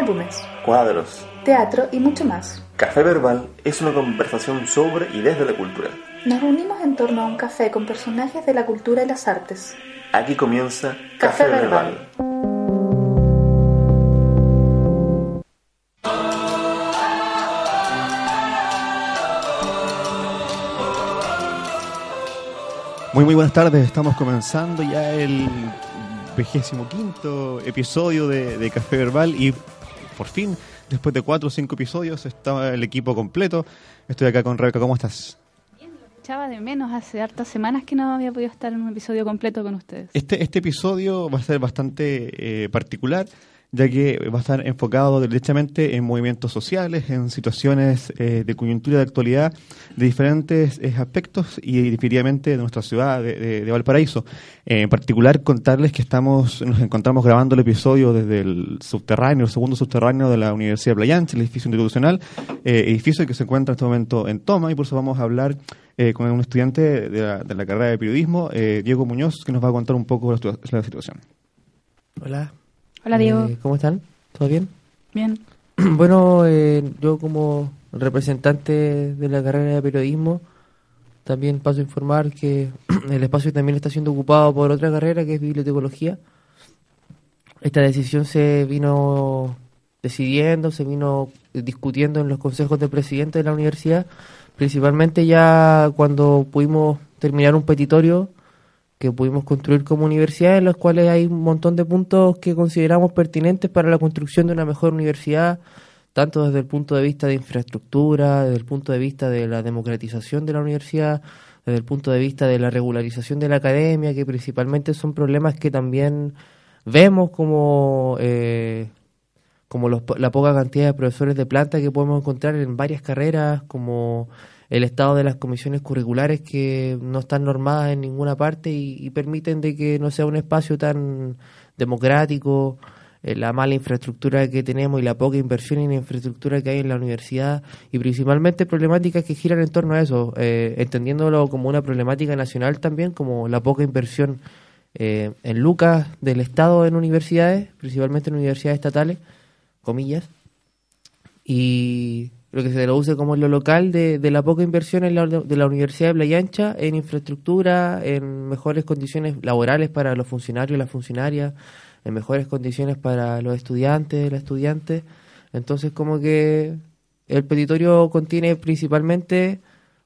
Álbumes, cuadros. teatro y mucho más. Café Verbal es una conversación sobre y desde la cultura. Nos reunimos en torno a un café con personajes de la cultura y las artes. Aquí comienza Café Verbal. Muy muy buenas tardes, estamos comenzando ya el vigésimo quinto episodio de, de Café Verbal y por fin, después de cuatro o cinco episodios, está el equipo completo. Estoy acá con Rebeca, ¿cómo estás? Echaba de menos hace hartas semanas que no había podido estar en un episodio completo con ustedes. Este, este episodio va a ser bastante eh, particular, ya que va a estar enfocado derechamente en movimientos sociales, en situaciones eh, de coyuntura de actualidad de diferentes eh, aspectos y definitivamente de nuestra ciudad de, Valparaíso. Eh, en particular, contarles que estamos nos encontramos grabando el episodio desde el subterráneo, el segundo subterráneo de la Universidad de Playanche, el edificio institucional, eh, edificio que se encuentra en este momento en toma y por eso vamos a hablar eh, con un estudiante de la, carrera de periodismo, eh, Diego Muñoz, que nos va a contar un poco la situación. Hola. Hola, Diego. Eh, ¿Cómo están? ¿Todo bien? Bien. bueno, eh, yo como representante de la carrera de periodismo, también paso a informar que el espacio también está siendo ocupado por otra carrera que es bibliotecología. Esta decisión se vino decidiendo, se vino discutiendo en los consejos de presidente de la universidad, principalmente ya cuando pudimos terminar un petitorio que pudimos construir como universidad, en los cuales hay un montón de puntos que consideramos pertinentes para la construcción de una mejor universidad, tanto desde el punto de vista de infraestructura, desde el punto de vista de la democratización de la universidad, desde el punto de vista de la regularización de la academia, que principalmente son problemas que también vemos como, eh, como los la poca cantidad de profesores de planta que podemos encontrar en varias carreras, como el estado de las comisiones curriculares que no están normadas en ninguna parte y, permiten de que no sea un espacio tan democrático, eh, la mala infraestructura que tenemos y la poca inversión en infraestructura que hay en la universidad y principalmente problemáticas que giran en torno a eso, eh, entendiéndolo como una problemática nacional también, como la poca inversión eh, en lucas del Estado en universidades, principalmente en universidades estatales, comillas, y lo que se traduce como lo local de, de la poca inversión en la, de la Universidad de Playa Ancha en infraestructura, en mejores condiciones laborales para los funcionarios y las funcionarias, en mejores condiciones para los estudiantes las estudiantes. Entonces, como que el petitorio contiene principalmente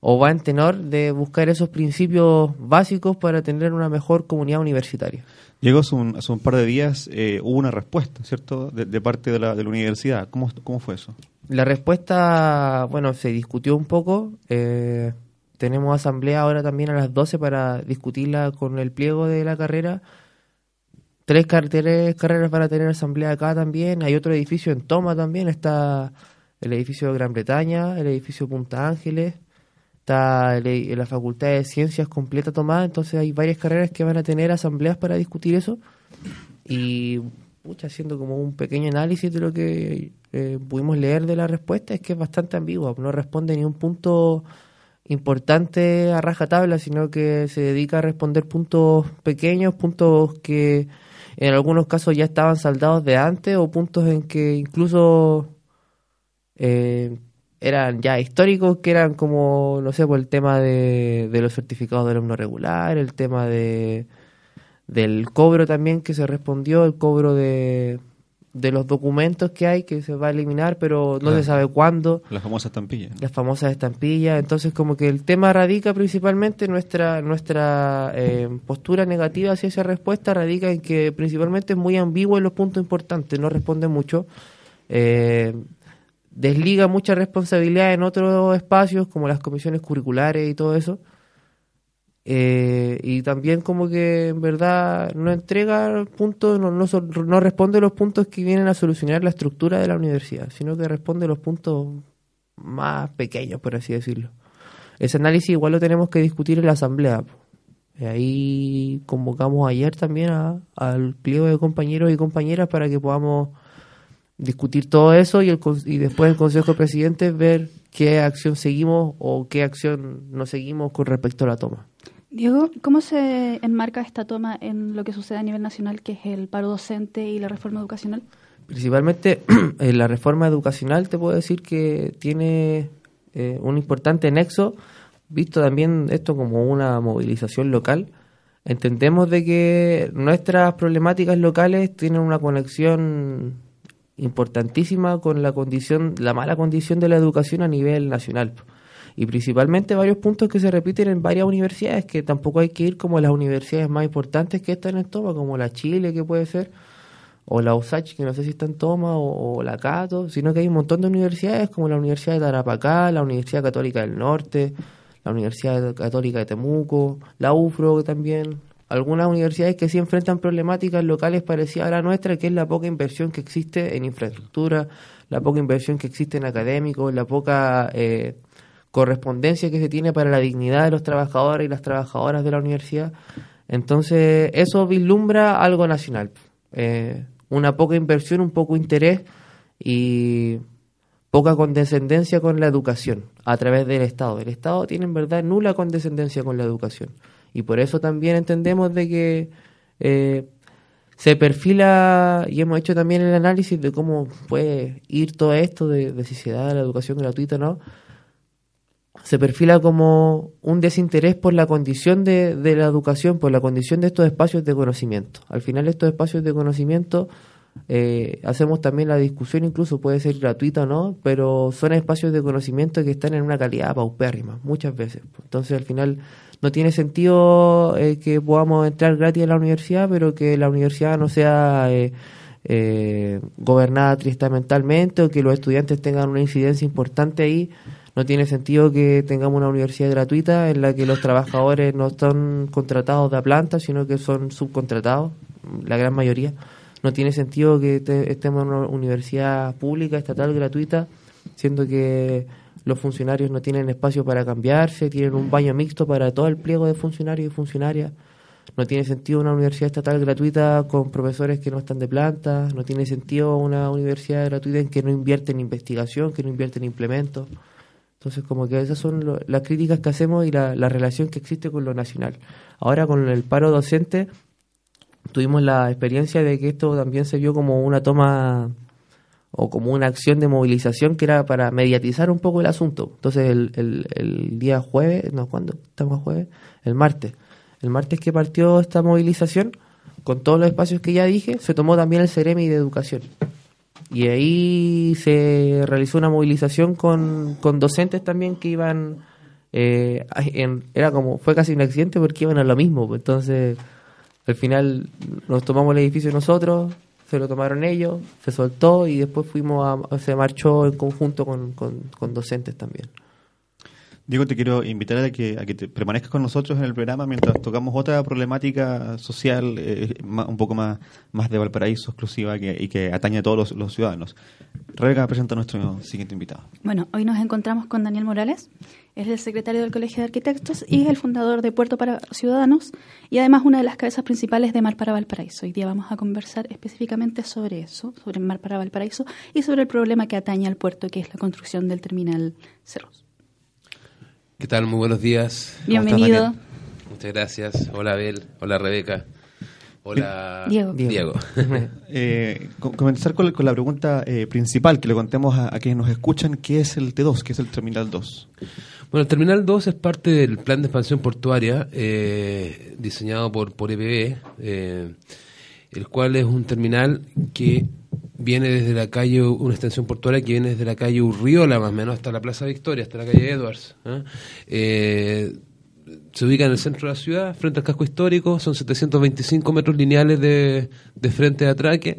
o va en tenor de buscar esos principios básicos para tener una mejor comunidad universitaria. Llegó hace un, hace un par de días, eh, hubo una respuesta, ¿cierto?, de, de parte de la, de la universidad. ¿Cómo, ¿Cómo fue eso? La respuesta, bueno, se discutió un poco. eh, tenemos asamblea ahora también a las 12 para discutirla con el pliego de la carrera. Tres, car- tres carreras van a tener asamblea acá también. Hay otro edificio en Toma también. Está el edificio de Gran Bretaña, el edificio Punta Ángeles. Está el e- la Facultad de Ciencias completa tomada. Entonces hay varias carreras que van a tener asambleas para discutir eso. Y pucha, haciendo como un pequeño análisis de lo que eh, pudimos leer de la respuesta, es que es bastante ambigua, no responde ni un punto importante a rajatabla, sino que se dedica a responder puntos pequeños, puntos que en algunos casos ya estaban saldados de antes o puntos en que incluso eh, eran ya históricos, que eran como, no sé, por el tema de, de los certificados de alumno regular, el tema de del cobro también que se respondió, el cobro de, de los documentos que hay que se va a eliminar, pero no Claro. se sabe cuándo, La famosa estampilla. las famosas estampillas. Entonces, como que el tema radica principalmente nuestra nuestra eh, postura negativa hacia esa respuesta radica en que principalmente es muy ambiguo en los puntos importantes, no responde mucho. Eh, desliga mucha responsabilidad en otros espacios, como las comisiones curriculares y todo eso. Eh, y también como que en verdad no entrega puntos, no, no, no responde los puntos que vienen a solucionar la estructura de la universidad, sino que responde los puntos más pequeños, por así decirlo. Ese análisis igual lo tenemos que discutir en la asamblea. Y ahí convocamos ayer también al pliego de compañeros y compañeras para que podamos discutir todo eso y, el, y después el Consejo de Presidentes ver qué acción seguimos o qué acción no seguimos con respecto a la toma. Diego, ¿cómo se enmarca esta toma en lo que sucede a nivel nacional, que es el paro docente y la reforma educacional? Principalmente en la reforma educacional te puedo decir que tiene eh, un importante nexo, visto también esto como una movilización local. Entendemos de que nuestras problemáticas locales tienen una conexión importantísima con la condición, la mala condición de la educación a nivel nacional. Y principalmente varios puntos que se repiten en varias universidades, que tampoco hay que ir como las universidades más importantes que están en toma, como la Chile, que puede ser, o la USACH, que no sé si está en toma, o, la Cato, sino que hay un montón de universidades como la Universidad de Tarapacá, la Universidad Católica del Norte, la Universidad Católica de Temuco, la UFRO también, algunas universidades que sí enfrentan problemáticas locales parecidas a la nuestra, que es la poca inversión que existe en infraestructura, la poca inversión que existe en académicos, la poca eh, correspondencia que se tiene para la dignidad de los trabajadores y las trabajadoras de la universidad. Entonces, eso vislumbra algo nacional. Eh, una poca inversión, un poco interés y poca condescendencia con la educación a través del Estado. El Estado tiene en verdad nula condescendencia con la educación. Y por eso también entendemos de que eh, se perfila, y hemos hecho también el análisis de cómo puede ir todo esto, de, de si se da la educación gratuita no, se perfila como un desinterés por la condición de, de la educación, por la condición de estos espacios de conocimiento. Al final estos espacios de conocimiento eh, hacemos también la discusión, incluso puede ser gratuita o no, pero son espacios de conocimiento que están en una calidad paupérrima, muchas veces. Entonces al final no tiene sentido eh, que podamos entrar gratis a la universidad, pero que la universidad no sea... Eh, eh, gobernada tristamentalmente o que los estudiantes tengan una incidencia importante ahí. No tiene sentido que tengamos una universidad gratuita en la que los trabajadores no están contratados de planta, sino que son subcontratados, la gran mayoría. No tiene sentido que te- estemos en una universidad pública, estatal, gratuita, siendo que los funcionarios no tienen espacio para cambiarse, tienen un baño mixto para todo el pliego de funcionarios y funcionarias. No tiene sentido una universidad estatal gratuita con profesores que no están de planta. No tiene sentido una universidad gratuita en que no invierte en investigación, que no invierte en implementos. Entonces, como que esas son lo- las críticas que hacemos y la, la relación que existe con lo nacional. Ahora, con el paro docente, tuvimos la experiencia de que esto también se vio como una toma o como una acción de movilización que era para mediatizar un poco el asunto. Entonces, el, el, el día jueves, no, ¿cuándo? ¿Estamos jueves? El martes. El martes que partió esta movilización, con todos los espacios que ya dije, se tomó también el Ceremi de Educación. Y ahí se realizó una movilización con, con docentes también que iban, eh, en- era como, fue casi un accidente porque iban a lo mismo. Entonces, al final nos tomamos el edificio nosotros, se lo tomaron ellos, se soltó y después fuimos a, se marchó en conjunto con, con, con docentes también. Diego, te quiero invitar a que, a que te permanezcas con nosotros en el programa mientras tocamos otra problemática social eh, un poco más, más de Valparaíso exclusiva que, y que atañe a todos los, los ciudadanos. Rebeca presenta a nuestro siguiente invitado. Bueno, hoy nos encontramos con Daniel Morales, es el secretario del Colegio de Arquitectos y es el fundador de Puerto para Ciudadanos y además una de las cabezas principales de Mar para Valparaíso. Hoy día vamos a conversar específicamente sobre eso, sobre Mar para Valparaíso y sobre el problema que atañe al puerto, que es la construcción del terminal Cerros. ¿Qué tal? Muy buenos días. ¿Cómo Bienvenido. estás? Muchas gracias. Hola Abel. Hola Rebeca. Hola Diego. Diego. Eh, co- comenzar con, la- con la pregunta eh, principal, que le contemos a, a quienes nos escuchan, ¿qué es el T2? ¿Qué es el Terminal 2? Bueno, el Terminal 2 es parte del plan de expansión portuaria eh, diseñado por, por EPB, eh, el cual es un terminal que viene desde la calle, una extensión portuaria que viene desde la calle Urriola más o menos hasta la Plaza Victoria, hasta la calle Edwards. ¿eh? Eh, se ubica en el centro de la ciudad, frente al casco histórico, son 725 metros lineales de, de frente de atraque.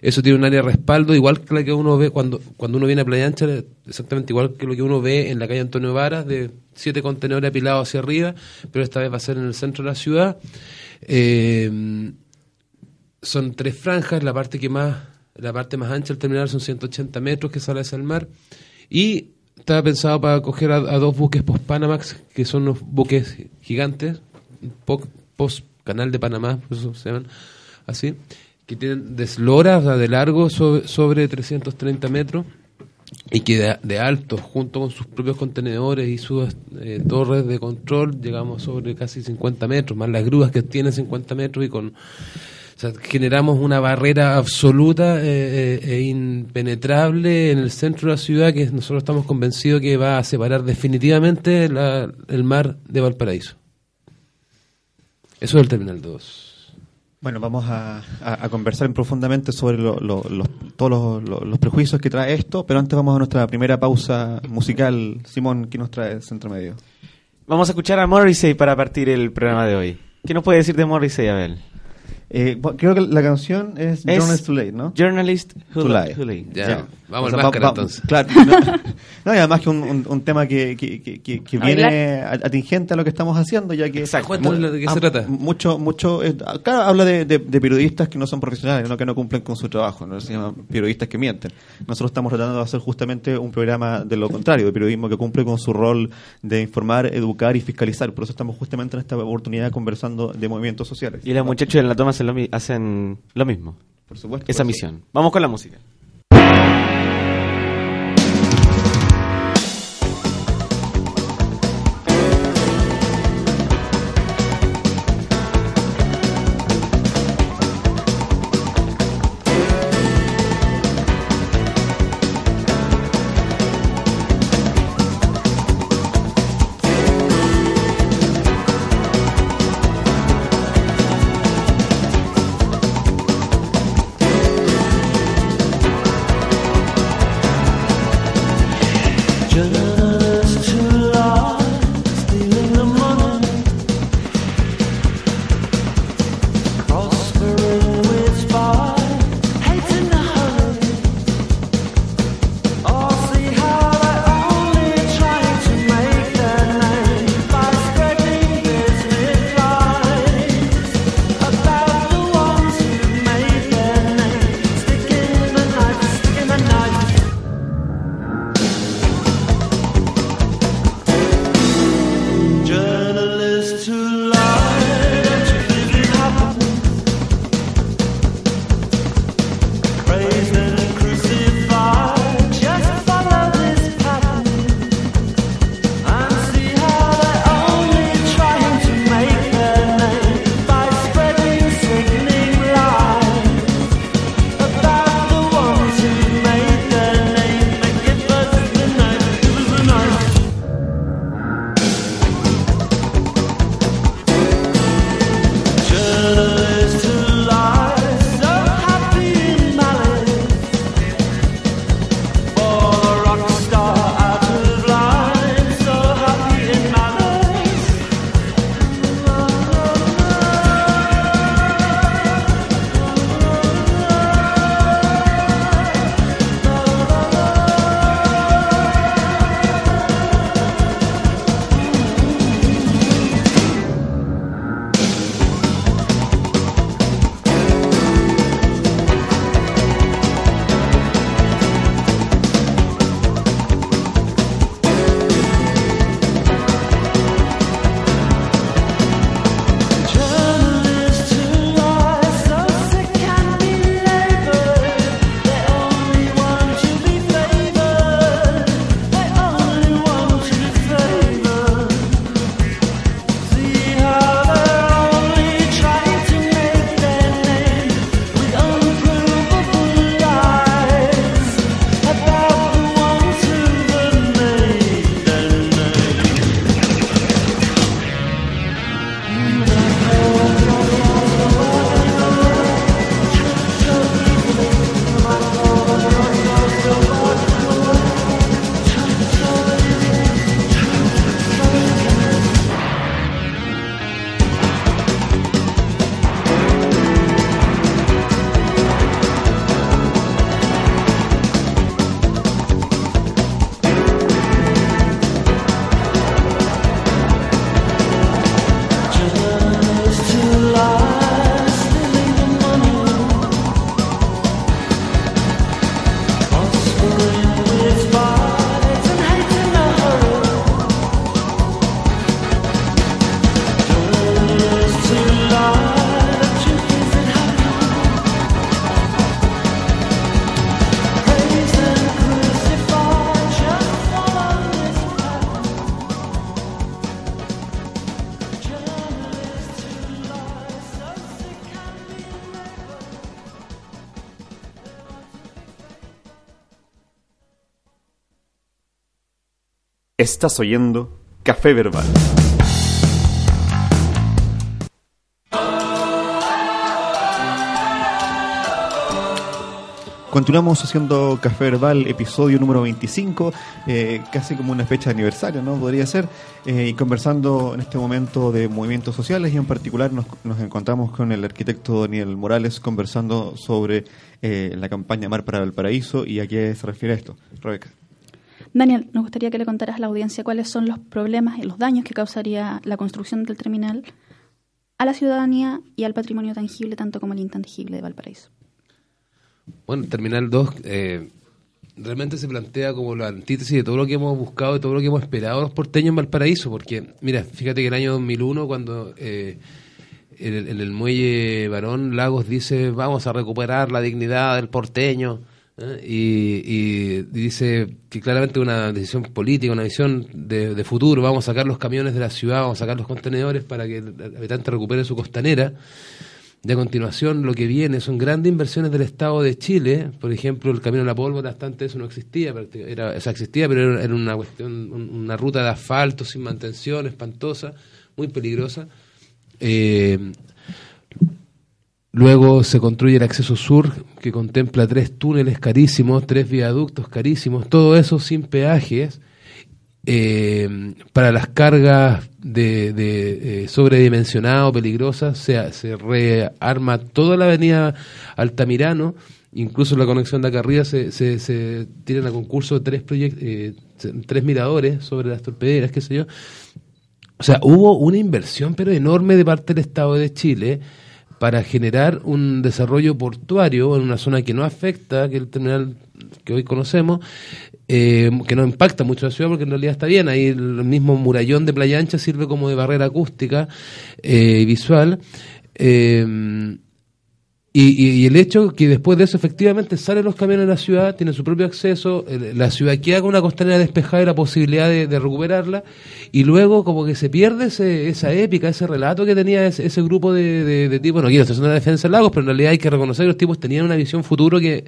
Eso tiene un área de respaldo, igual que la que uno ve cuando, cuando uno viene a Playa Ancha, exactamente igual que lo que uno ve en la calle Antonio Varas, de siete contenedores apilados hacia arriba, pero esta vez va a ser en el centro de la ciudad. Eh, son tres franjas, la parte que más, la parte más ancha del terminal son 180 metros que sale hacia el mar. Y estaba pensado para acoger a, dos buques post-Panamax, que son los buques gigantes, po- post-canal de Panamá, por eso se llaman así, que tienen deslora, o sea, de largo sobre, sobre 330 metros y que de, de alto, junto con sus propios contenedores y sus eh, torres de control, llegamos sobre casi 50 metros, más las grúas que tienen 50 metros y con... O sea, generamos una barrera absoluta eh, eh, e impenetrable en el centro de la ciudad que nosotros estamos convencidos que va a separar definitivamente la- el mar de Valparaíso. Eso es el Terminal 2. Bueno, vamos a, a- a conversar profundamente sobre lo- lo- los- todos los, lo- los prejuicios que trae esto, pero antes vamos a nuestra primera pausa musical. Simón, ¿qué nos trae el Centro Medio? Vamos a escuchar a Morrissey para partir el programa de hoy. ¿Qué nos puede decir de Morrissey, Abel? Eh, creo que la canción es, Es Journalist Too Late, ¿no? Journalist Who, Too Late. Who Li- Ya, vamos O al sea, máscara va- va- entonces. Claro. No, no, y además que un, un- un tema que, que, que, viene atingente a lo que estamos haciendo, ya que... Exacto. De qué se ah, trata. Mucho, mucho... eh, claro, habla de, de- de periodistas que no son profesionales, no que no cumplen con su trabajo, no se llaman periodistas que mienten. Nosotros estamos tratando de hacer justamente un programa de lo contrario, de periodismo que cumple con su rol de informar, educar y fiscalizar. Por eso estamos justamente en esta oportunidad conversando de movimientos sociales. Y los muchachos en la toma hacen lo, hacen lo mismo. Por supuesto. Esa por misión. Vamos con la música. Estás oyendo Café Verbal. Continuamos haciendo Café Verbal, episodio número 25, eh, casi como una fecha de aniversario, ¿no? Podría ser. eh, y conversando en este momento de movimientos sociales y en particular nos, encontramos con el arquitecto Daniel Morales conversando sobre eh, la campaña Mar para Valparaíso y a qué se refiere esto. Rebeca. Daniel, nos gustaría que le contaras a la audiencia cuáles son los problemas y los daños que causaría la construcción del terminal a la ciudadanía y al patrimonio tangible, tanto como el intangible de Valparaíso. Bueno, Terminal 2 eh, realmente se plantea como la antítesis de todo lo que hemos buscado y todo lo que hemos esperado los porteños en Valparaíso, porque, mira, fíjate que el año 2001, cuando eh, en, el, en el muelle Barón Lagos dice, vamos a recuperar la dignidad del porteño, ¿eh? y, y dice que claramente una decisión política, una visión de, de futuro, vamos a sacar los camiones de la ciudad, vamos a sacar los contenedores para que el habitante recupere su costanera. De a continuación, lo que viene son grandes inversiones del Estado de Chile. Por ejemplo, el Camino a la Pólvora, hasta antes eso no existía. Era, o existía, pero era, una cuestión, un- una ruta de asfalto sin mantención, espantosa, muy peligrosa. Eh, Luego se construye el acceso sur, que contempla tres túneles carísimos, tres viaductos carísimos, todo eso sin peajes, eh, para las cargas de, de eh, sobredimensionado, peligrosas, se, se rearma toda la avenida Altamirano, incluso la conexión de acá arriba se, se, se a concurso tres, eh, tres miradores sobre las torpederas, qué sé yo. O sea, hubo una inversión pero enorme de parte del Estado de Chile para generar un desarrollo portuario en una zona que no afecta, que el terminal que hoy conocemos, eh, que no impacta mucho la ciudad porque en realidad está bien, ahí el mismo murallón de Playa Ancha sirve como de barrera acústica eh, y visual. Eh, y, el hecho que después de eso efectivamente salen los camiones de la ciudad, tienen su propio acceso, la ciudad queda con una costanera despejada y la posibilidad de, recuperarla, y luego como que se pierde ese- esa épica, ese relato que tenía ese, ese grupo de, de, de tipos, no quiero hacer una defensa de lagos, pero en realidad hay que reconocer que los tipos tenían una visión futuro que,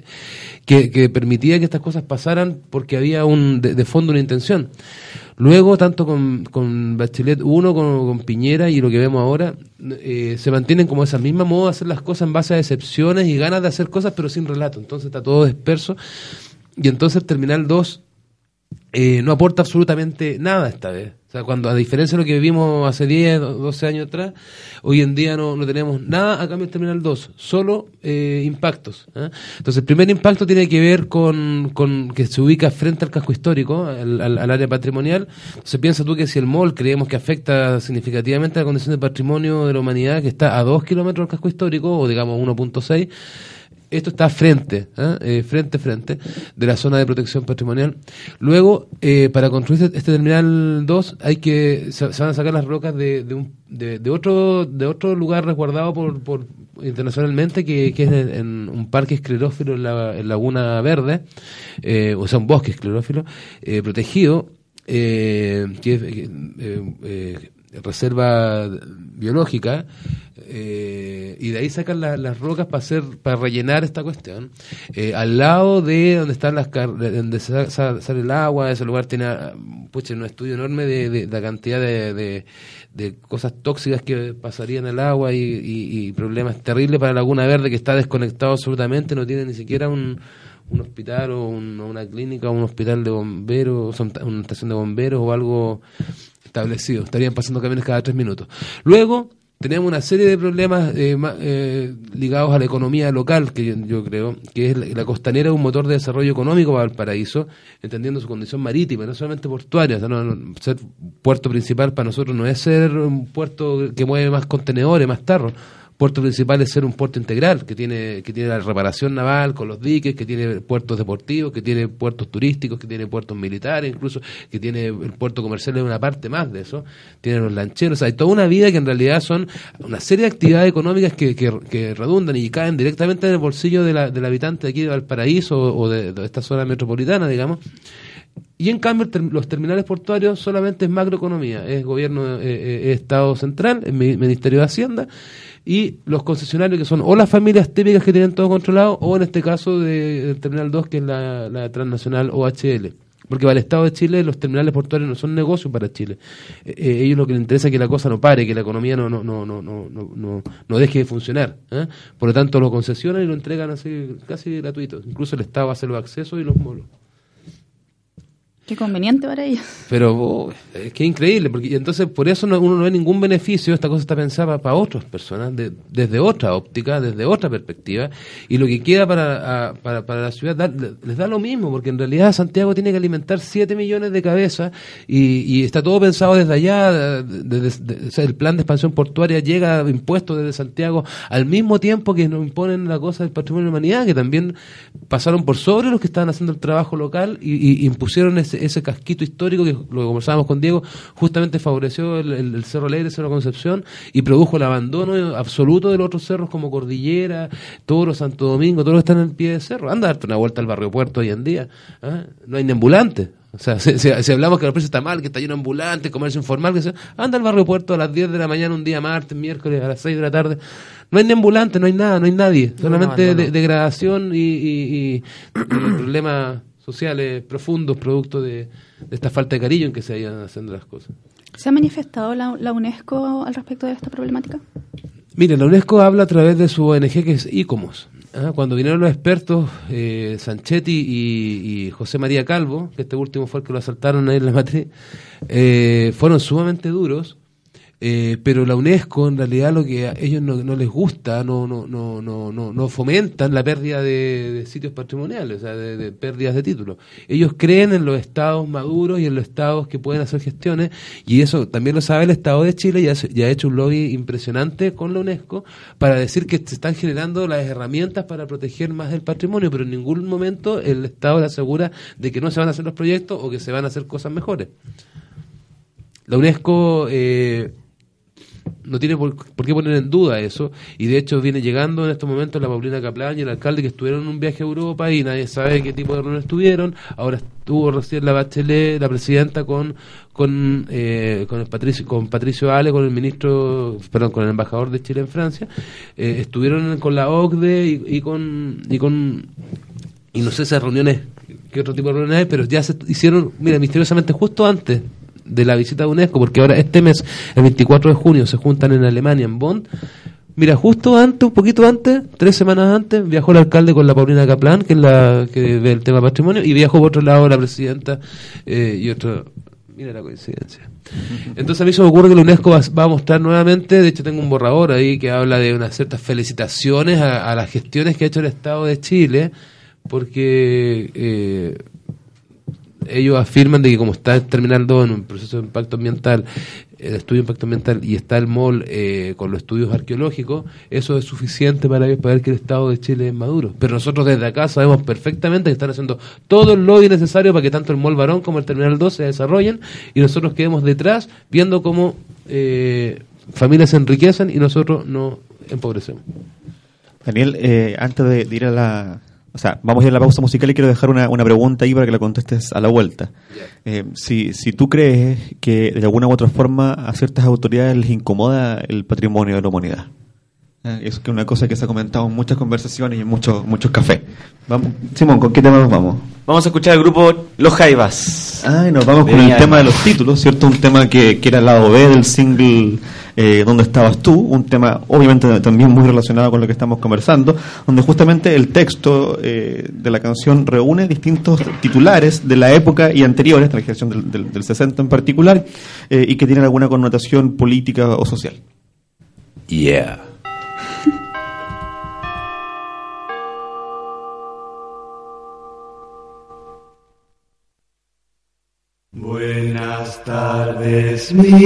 que, que permitía que estas cosas pasaran porque había un de fondo una intención. Luego, tanto con, con Bachelet 1 como con Piñera y lo que vemos ahora, eh, se mantienen como esa misma moda de hacer las cosas en base a decepciones y ganas de hacer cosas pero sin relato. Entonces está todo disperso. Y entonces Terminal 2 eh, no aporta absolutamente nada esta vez. O sea, cuando a diferencia de lo que vivimos hace 10, o 12 años atrás, hoy en día no, no tenemos nada a cambio del Terminal 2, solo eh, impactos. ¿eh? Entonces, el primer impacto tiene que ver con, con que se ubica frente al casco histórico, al área patrimonial. Se piensa tú que si el mall creemos que afecta significativamente a la condición de patrimonio de la humanidad, que está a 2 kilómetros del casco histórico, o digamos 1.6, esto está frente, ¿eh? Eh, frente, frente, de la zona de protección patrimonial. Luego, eh, para construir este, este terminal 2, hay que se, van a sacar las rocas de, de, un, de, de otro de otro lugar resguardado por, por internacionalmente, que, es en, un parque esclerófilo en, la, Laguna Verde, eh, o sea, un bosque esclerófilo eh, protegido, eh, que es reserva biológica eh, y de ahí sacan la- las rocas para hacer para rellenar esta cuestión Eh, al lado de donde están las donde sa- sa- sale el agua ese lugar tiene pucha, un estudio enorme de, la cantidad de, de- cosas tóxicas que pasarían al agua y, problemas terribles para Laguna Verde que está desconectado absolutamente no tiene ni siquiera un un hospital o un- una clínica o un hospital de bomberos, una estación de bomberos o algo establecido. Estarían pasando camiones cada tres minutos. Luego tenemos una serie de problemas eh, eh, ligados a la economía local, que yo, creo, que es la, la costanera un motor de desarrollo económico para Valparaíso, entendiendo su condición marítima, no solamente portuaria. O ser puerto principal para nosotros no es ser un puerto que mueve más contenedores, más tarros puerto principal es ser un puerto integral, que tiene, que tiene la reparación naval con los diques, que tiene puertos deportivos, que tiene puertos turísticos, que tiene puertos militares, incluso que tiene el puerto comercial es una parte más de eso, tiene los lancheros, hay toda una vida que en realidad son una serie de actividades económicas que, que, redundan y caen directamente en el bolsillo de la, del habitante de aquí de Valparaíso o, de, de esta zona metropolitana, digamos. Y en cambio el los terminales portuarios solamente es macroeconomía, es gobierno, eh, eh, es Estado central, es mi- Ministerio de Hacienda, y los concesionarios que son o las familias típicas que tienen todo controlado, o en este caso de- del Terminal 2 que es la, la transnacional OHL. Porque para el Estado de Chile los terminales portuarios no son negocios para Chile. Eh, eh, ellos lo que les interesa es que la cosa no pare, que la economía no, no, no, no, no, no, no, deje de funcionar. ¿eh? Por lo tanto, lo concesionan y lo entregan así casi gratuito. Incluso el Estado hace los accesos y los molos. Qué conveniente para ellos. Pero oh, es que increíble, porque entonces por eso no- uno no ve ningún beneficio, esta cosa está pensada para otras personas, de- desde otra óptica, desde otra perspectiva, y lo que queda para, para, para la ciudad da- les da lo mismo, porque en realidad Santiago tiene que alimentar 7 millones de cabezas y, está todo pensado desde allá, desde, el plan de expansión portuaria llega impuesto desde Santiago al mismo tiempo que nos imponen la cosa del patrimonio de la humanidad, que también pasaron por sobre los que estaban haciendo el trabajo local y, y impusieron ese, ese casquito histórico que lo que conversábamos con Diego, justamente favoreció el, el- el Cerro Alegre, Cerro Concepción y produjo el abandono absoluto de los otros cerros como Cordillera, Toro, Santo Domingo, todos los que están en el pie de cerro. Anda a darte una vuelta al barrio Puerto hoy en día. ¿ah? No hay ni ambulantes. O sea, si, si- si hablamos que la empresa está mal, que está lleno de ambulantes, comercio informal, que sea, anda al barrio Puerto a las 10 de la mañana un día martes, miércoles, a las 6 de la tarde. No hay ni ambulante, no hay nada, no hay nadie. Solamente de- degradación y, y- y- y problemas sociales profundos producto de, de esta falta de cariño en que se vayan haciendo las cosas. ¿Se ha manifestado la, la UNESCO al respecto de esta problemática? Mire, la UNESCO habla a través de su ONG que es ICOMOS. Ah, Cuando vinieron los expertos, eh, Sanchetti y, y José María Calvo, que este último fue el que lo asaltaron ahí en la matriz, eh, fueron sumamente duros, eh, pero la UNESCO en realidad lo que a ellos no, les gusta, no, no, no, no, no, fomentan la pérdida de, sitios patrimoniales, o sea, de, pérdidas de títulos. Ellos creen en los estados maduros y en los estados que pueden hacer gestiones, y eso también lo sabe el Estado de Chile, y ha, ya ha hecho un lobby impresionante con la UNESCO para decir que se están generando las herramientas para proteger más el patrimonio, pero en ningún momento el Estado le asegura de que no se van a hacer los proyectos o que se van a hacer cosas mejores. La UNESCO eh, no tiene por, qué poner en duda eso, y de hecho viene llegando en estos momentos la Paulina Caplan y el alcalde que estuvieron en un viaje a Europa y nadie sabe qué tipo de reunión estuvieron. Ahora estuvo recién la Bachelet, la presidenta, con con, eh, con el Patricio con Patricio Ale, con el ministro, perdón, con el embajador de Chile en Francia. Eh, estuvieron con la OCDE y, con y con y no sé esas reuniones, qué otro tipo de reuniones pero ya se hicieron, mira, misteriosamente justo antes de la visita de UNESCO, porque ahora este mes, el 24 de junio, se juntan en Alemania, en Bonn. Mira, justo antes, un poquito antes, tres semanas antes, viajó el alcalde con la Paulina Kaplan, que es la que ve el tema patrimonio, y viajó por otro lado la presidenta eh, y otro... Mira la coincidencia. Entonces a mí se me ocurre que la UNESCO va, va a mostrar nuevamente, de hecho tengo un borrador ahí que habla de unas ciertas felicitaciones a, a las gestiones que ha hecho el Estado de Chile, porque eh, ellos afirman de que como está 2 en un proceso de impacto ambiental, el estudio de impacto ambiental y está el MOL eh, con los estudios arqueológicos, eso es suficiente para ellos para ver que el Estado de Chile es maduro. Pero nosotros desde acá sabemos perfectamente que están haciendo todo el lobby necesario para que tanto el MOL Varón como el Terminal 2 se desarrollen y nosotros quedemos detrás viendo cómo eh, familias se enriquecen y nosotros nos empobrecemos. Daniel, eh, antes de ir a la... O sea, vamos a ir a la pausa musical y quiero dejar una, una pregunta ahí para que la contestes a la vuelta. Eh, si, si tú crees que de alguna u otra forma a ciertas autoridades les incomoda el patrimonio de la humanidad. Eh, es que una cosa que se ha comentado en muchas conversaciones y en muchos muchos cafés. Vamos, Simón, ¿con qué tema nos vamos? Vamos a escuchar el grupo Los Jaivas. Ah, y nos vamos De con el tema de los títulos, ¿cierto? Un tema que, que era el lado B del single eh, ¿Dónde estabas tú? Un tema obviamente también muy relacionado con lo que estamos conversando, donde justamente el texto eh, de la canción reúne distintos titulares de la época y anteriores, de la generación del, del, del 60 en particular, eh, y que tienen alguna connotación política o social. Yeah. Buenas tardes, Mireia.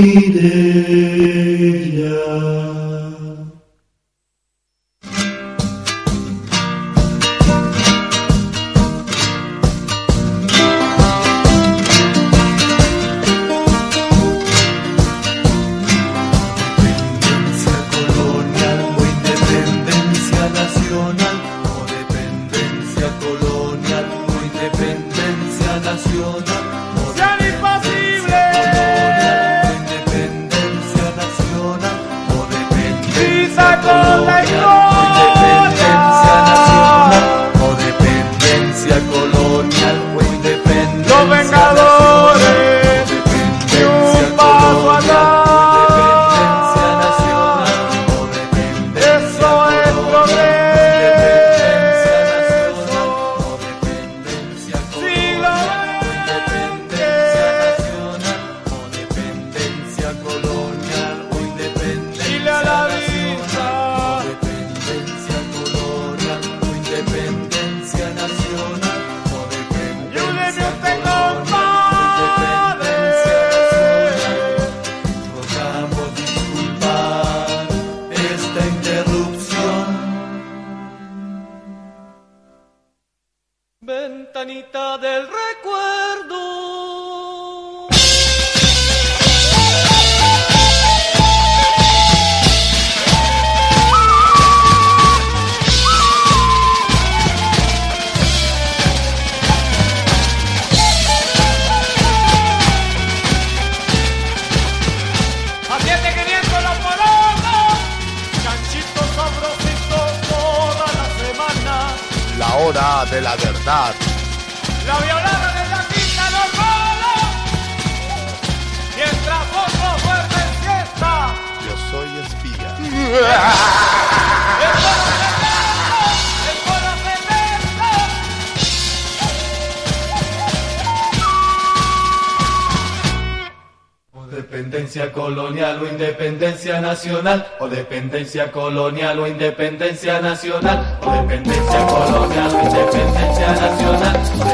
Dependencia colonial o independencia nacional, o dependencia colonial o independencia nacional,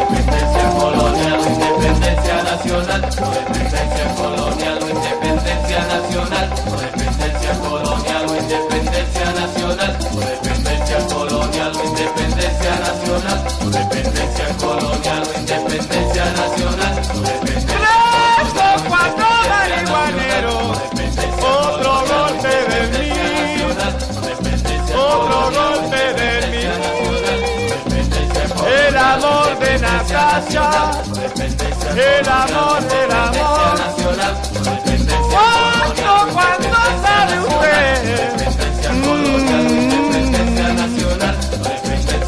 El amor del amor, ¿cuánto, cuánto sabe usted?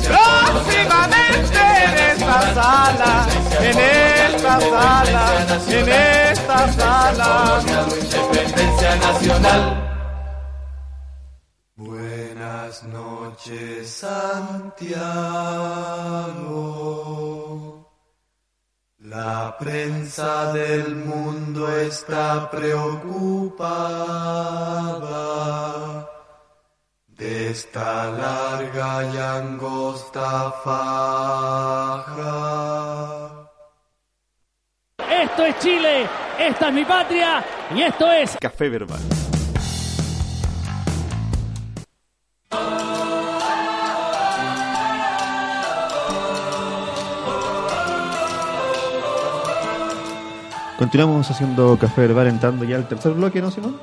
Próximamente en esta sala, en esta sala, en esta sala. Independencia nacional. Buenas noches, Santiago. La prensa del mundo está preocupada de esta larga y angosta faja. Esto es Chile, esta es mi patria y esto es Café verbal. Continuamos haciendo café verbal entrando ya al tercer bloque, ¿no, Simón?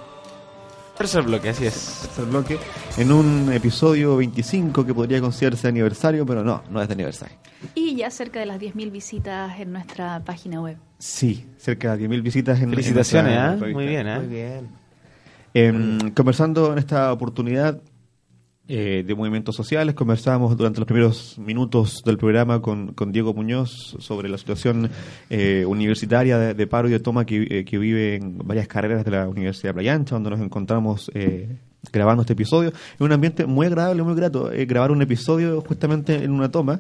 Tercer bloque, así es. Tercer bloque. En un episodio 25 que podría considerarse aniversario, pero no, no es de aniversario. Y ya cerca de las 10.000 visitas en nuestra página web. Sí, cerca de 10.000 visitas en Felicitaciones, en nuestra revista. Muy bien, ¿eh? Muy bien. Em, conversando en esta oportunidad eh, de movimientos sociales, conversábamos durante los primeros minutos del programa con, con Diego Muñoz sobre la situación eh, universitaria de, paro y de toma que, eh, que vive en varias carreras de la Universidad de Playa Ancha, donde nos encontramos eh, grabando este episodio. Es un ambiente muy agradable, muy grato, eh, grabar un episodio justamente en una toma.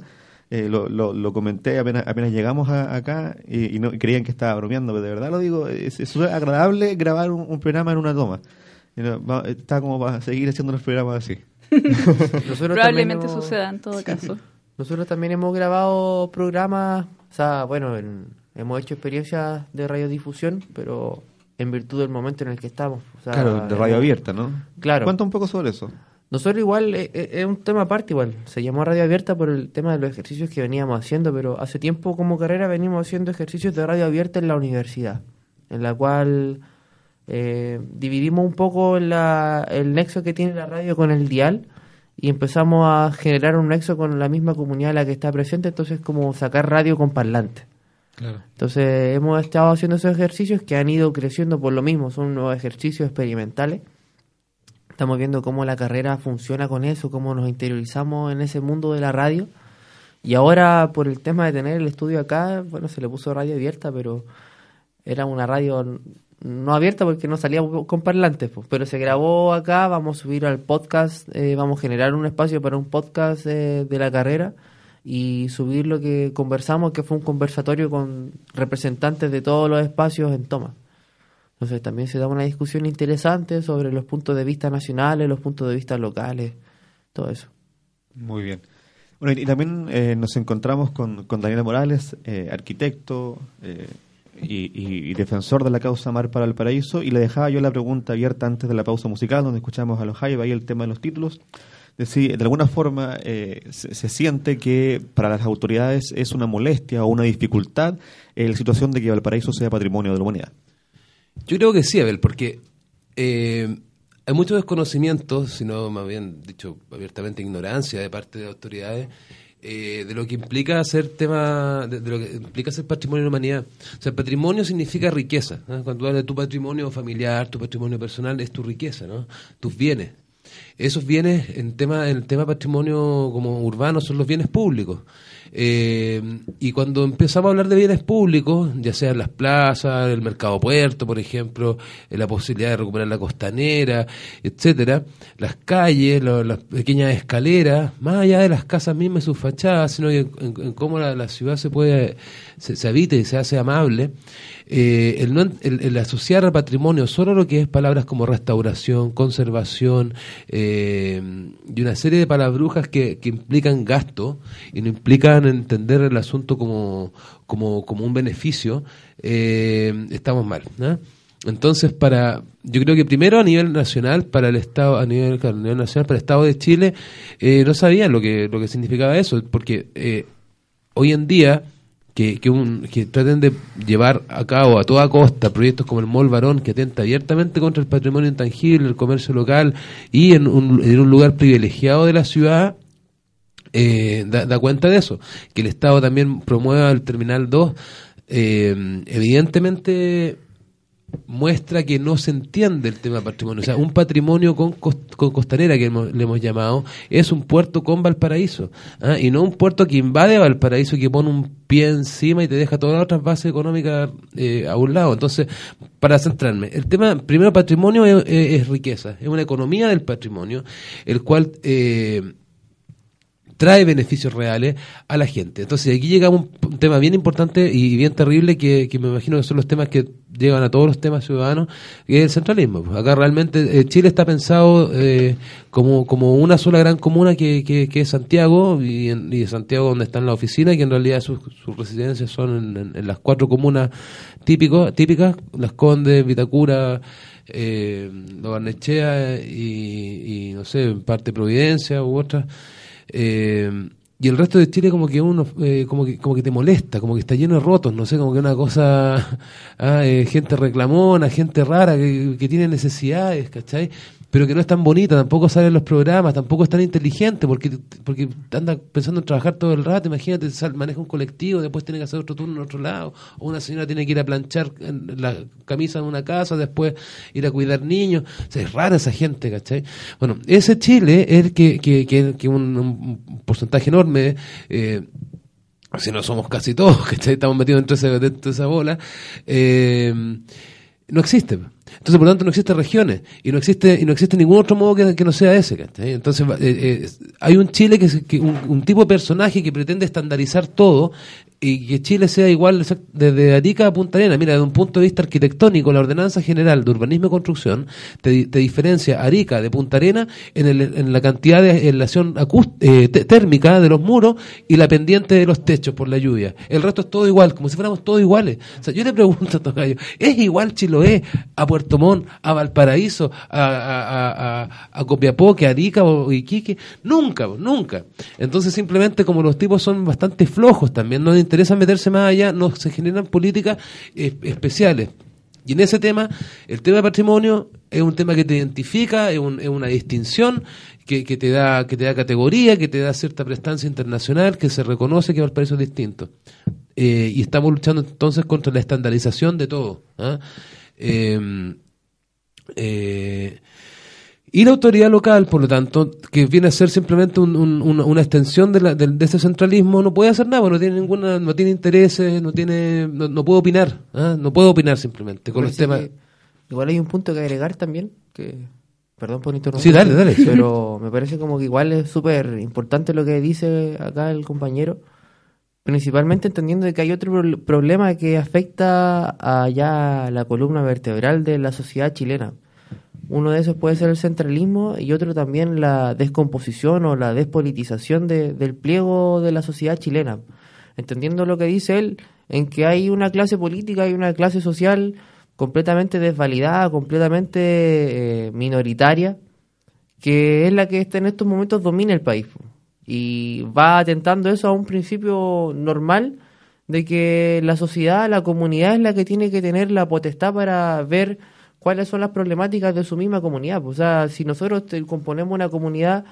Eh, lo, lo, lo comenté apenas, apenas llegamos a- acá y, no creían que estaba bromeando, pero de verdad lo digo, es es agradable grabar un, un programa en una toma. Está como para seguir haciendo los programas así. Nosotros Probablemente también hemos- suceda en todo caso. Nosotros también hemos grabado programas, o sea, bueno, en- hemos hecho experiencias de radiodifusión, pero en virtud del momento en el que estamos. o sea, claro, de radio abierta, ¿no? Claro. Cuenta un poco sobre eso. Nosotros igual, eh, eh, es un tema aparte igual, se llamó radio abierta por el tema de los ejercicios que veníamos haciendo, pero hace tiempo como carrera venimos haciendo ejercicios de radio abierta en la universidad, en la cual eh, dividimos un poco la- el nexo que tiene la radio con el dial y empezamos a generar un nexo con la misma comunidad en la que está presente, entonces como sacar radio con parlante. Claro. Entonces hemos estado haciendo esos ejercicios que han ido creciendo por lo mismo, son nuevos ejercicios experimentales. Estamos viendo cómo la carrera funciona con eso, cómo nos interiorizamos en ese mundo de la radio. Y ahora por el tema de tener el estudio acá, bueno, se le puso radio abierta, pero era una radio no abierta porque no salía con parlantes, pues, pero se grabó acá, vamos a subir al podcast, eh, vamos a generar un espacio para un podcast eh, de la carrera y subir lo que conversamos, que fue un conversatorio con representantes de todos los espacios en toma. Entonces también se da una discusión interesante sobre los puntos de vista nacionales, los puntos de vista locales, todo eso. Muy bien. Bueno, y, también eh, nos encontramos con, con Daniela Morales, eh, arquitecto eh, y, y- defensor de la causa Mar para el Paraíso, y le dejaba yo la pregunta abierta antes de la pausa musical, donde escuchamos a los Jaiba y el tema de los títulos. De si de alguna forma eh, se, siente que para las autoridades es una molestia o una dificultad eh, la situación de que Valparaíso sea patrimonio de la humanidad. Yo creo que sí, Abel, porque eh, hay mucho desconocimiento, sino más bien dicho abiertamente ignorancia de parte de autoridades eh, de lo que implica ser tema, de, lo que implica ser patrimonio de la humanidad. O sea, patrimonio significa riqueza. Cuando hablas de tu patrimonio familiar, tu patrimonio personal, es tu riqueza, ¿no? Tus bienes. esos bienes en tema en el tema patrimonio como urbano son los bienes públicos. Eh, y cuando empezamos a hablar de bienes públicos, ya sean las plazas, el mercado puerto, por ejemplo, la posibilidad de recuperar la costanera, etcétera, las calles, las pequeñas escaleras, más allá de las casas mismas y sus fachadas, sino que en, en cómo la, ciudad se puede se, se habite y se hace amable, eh, el, no- el- asociar al patrimonio solo lo que es palabras como restauración, conservación eh, y una serie de palabrujas que, que implican gasto y no implican entender el asunto como, como, como un beneficio, eh, estamos mal. Entonces, para, yo creo que primero a nivel nacional, para el Estado, a nivel, a nivel nacional, para el Estado de Chile, eh, no sabían lo que, lo que significaba eso, porque hoy en día que, que, un- que traten de llevar a cabo a toda costa proyectos como el Mall Barón, que atenta abiertamente contra el patrimonio intangible, el comercio local y en un, en un lugar privilegiado de la ciudad, eh, da, da cuenta de eso. Que el Estado también promueva el Terminal 2, eh, evidentemente muestra que no se entiende el tema patrimonio. O sea, un patrimonio con, con costanera, que hemos- le hemos llamado, es un puerto con Valparaíso. ¿ah? Y no un puerto que invade Valparaíso, que pone un pie encima y te deja todas las otras bases económicas eh, a un lado. Entonces, para centrarme, el tema, primero, patrimonio es riqueza, es una economía del patrimonio, el cual... eh, trae beneficios reales a la gente. Entonces aquí llega un, tema bien importante y bien terrible que, que me imagino que son los temas que llegan a todos los temas ciudadanos, que es el centralismo. Acá realmente eh, Chile está pensado eh, como, como una sola gran comuna que, que, que es Santiago y, en, Santiago donde está en la oficina y que en realidad sus, sus residencias son en, las cuatro comunas típico, típicas, Las Condes, Vitacura, eh, Lo Barnechea y, y, no sé, en parte Providencia u otras. Eh, y el resto de Chile como que uno eh, como que como que te molesta como que está lleno de rotos no sé como que una cosa ah, eh, gente reclamona gente rara que, que tiene necesidades ¿cachai? Pero que no es tan bonita tampoco sale en los programas tampoco es tan inteligente porque porque anda pensando en trabajar todo el rato imagínate sal- maneja un colectivo después tiene que hacer otro turno en otro lado o una señora tiene que ir a planchar la camisa en una casa después ir a cuidar niños es rara esa gente ¿cachai? bueno ese Chile es el que, que, que, un, porcentaje enorme eh, si no somos casi todos, que estamos metidos dentro de, de esa bola, eh, no existe. Entonces, por lo tanto, no existen regiones y no existe y no existe ningún otro modo que, no sea ese. ¿cachai? Entonces, eh, eh, hay un Chile que, es- que un, un tipo de personaje que pretende estandarizar todo y que Chile sea igual desde Arica a Punta Arenas. Mira, desde un punto de vista arquitectónico, la Ordenanza General de Urbanismo y Construcción te, te diferencia Arica de Punta Arenas en, el- en la cantidad de aislación eh, térmica de los muros y la pendiente de los techos por la lluvia. El resto es todo igual, como si fuéramos todos iguales. O sea, yo le pregunto a Tocayo, ¿es igual Chiloé a Puerto Montt, a Valparaíso, a, a, a, Copiapó, que Arica o Iquique? Nunca, nunca. Entonces simplemente como los tipos son bastante flojos también, no interesa meterse más allá, no se generan políticas eh, especiales. Y en ese tema, el tema de patrimonio es un tema que te identifica, es, un- es una distinción que, te da que te da categoría, que te da cierta prestancia internacional, que se reconoce que Valparaíso es distinto. Eh, y estamos luchando entonces contra la estandarización de todo. ¿ah? Eh, y la autoridad local, por lo tanto, que viene a ser simplemente un- un- una, extensión de, la- del- de ese centralismo, no puede hacer nada, porque no tiene ninguna, no tiene intereses, no tiene, no, no puede opinar, ¿ah? no puede opinar simplemente con los temas. que Igual hay un punto que agregar también, que perdón por interrumpir. Sí, dale, dale. Pero me parece como que igual es súper importante lo que dice acá el compañero, principalmente entendiendo de que hay otro pro- problema que afecta a ya la columna vertebral de la sociedad chilena. Uno de esos puede ser el centralismo y otro también la descomposición o la despolitización de- del pliego de la sociedad chilena. Entendiendo lo que dice él, en que hay una clase política y una clase social completamente desvalidada, completamente eh, minoritaria, que es la que está en estos momentos domina el país. Y va atentando eso a un principio normal de que la sociedad, la comunidad es la que tiene que tener la potestad para ver cuáles son las problemáticas de su misma comunidad. po. O sea, si nosotros componemos una comunidad,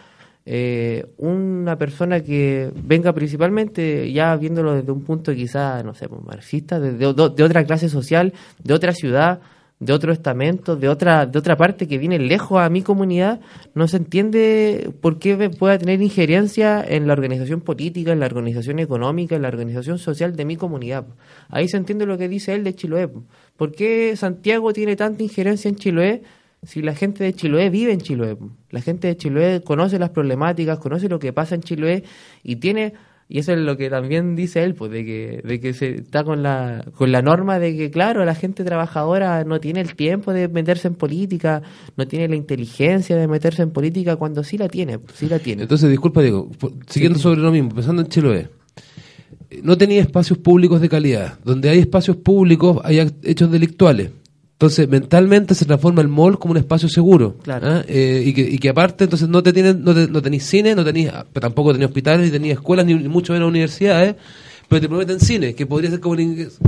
eh, una persona que venga principalmente, ya viéndolo desde un punto quizá, no sé, pues, marxista, de- de otra clase social, de otra ciudad, de otro estamento, de otra, de otra parte que viene lejos a mi comunidad, no se entiende por qué pueda tener injerencia en la organización política, en la organización económica, en la organización social de mi comunidad. Ahí se entiende lo que dice él de Chiloé. ¿Por qué Santiago tiene tanta injerencia en Chiloé? si la gente de Chiloé vive en Chiloé, la gente de Chiloé conoce las problemáticas, conoce lo que pasa en Chiloé y tiene y eso es lo que también dice él, pues de que de que se está con la con la norma de que claro, la gente trabajadora no tiene el tiempo de meterse en política, no tiene la inteligencia de meterse en política cuando sí la tiene, sí la tiene. Entonces, disculpa Diego, siguiendo sobre lo mismo, pensando en Chiloé. eh, No tenía espacios públicos de calidad. Donde hay espacios públicos hay hechos delictuales. Entonces, mentalmente se transforma el mall como un espacio seguro. Claro. ¿ah? Eh, y, que, y que aparte, entonces no te tienen, no, te- no tenéis cine, no pero tampoco tenéis hospitales, ni tenéis escuelas, ni, ni mucho menos universidades, pero te prometen cine, que podría ser como el inglés.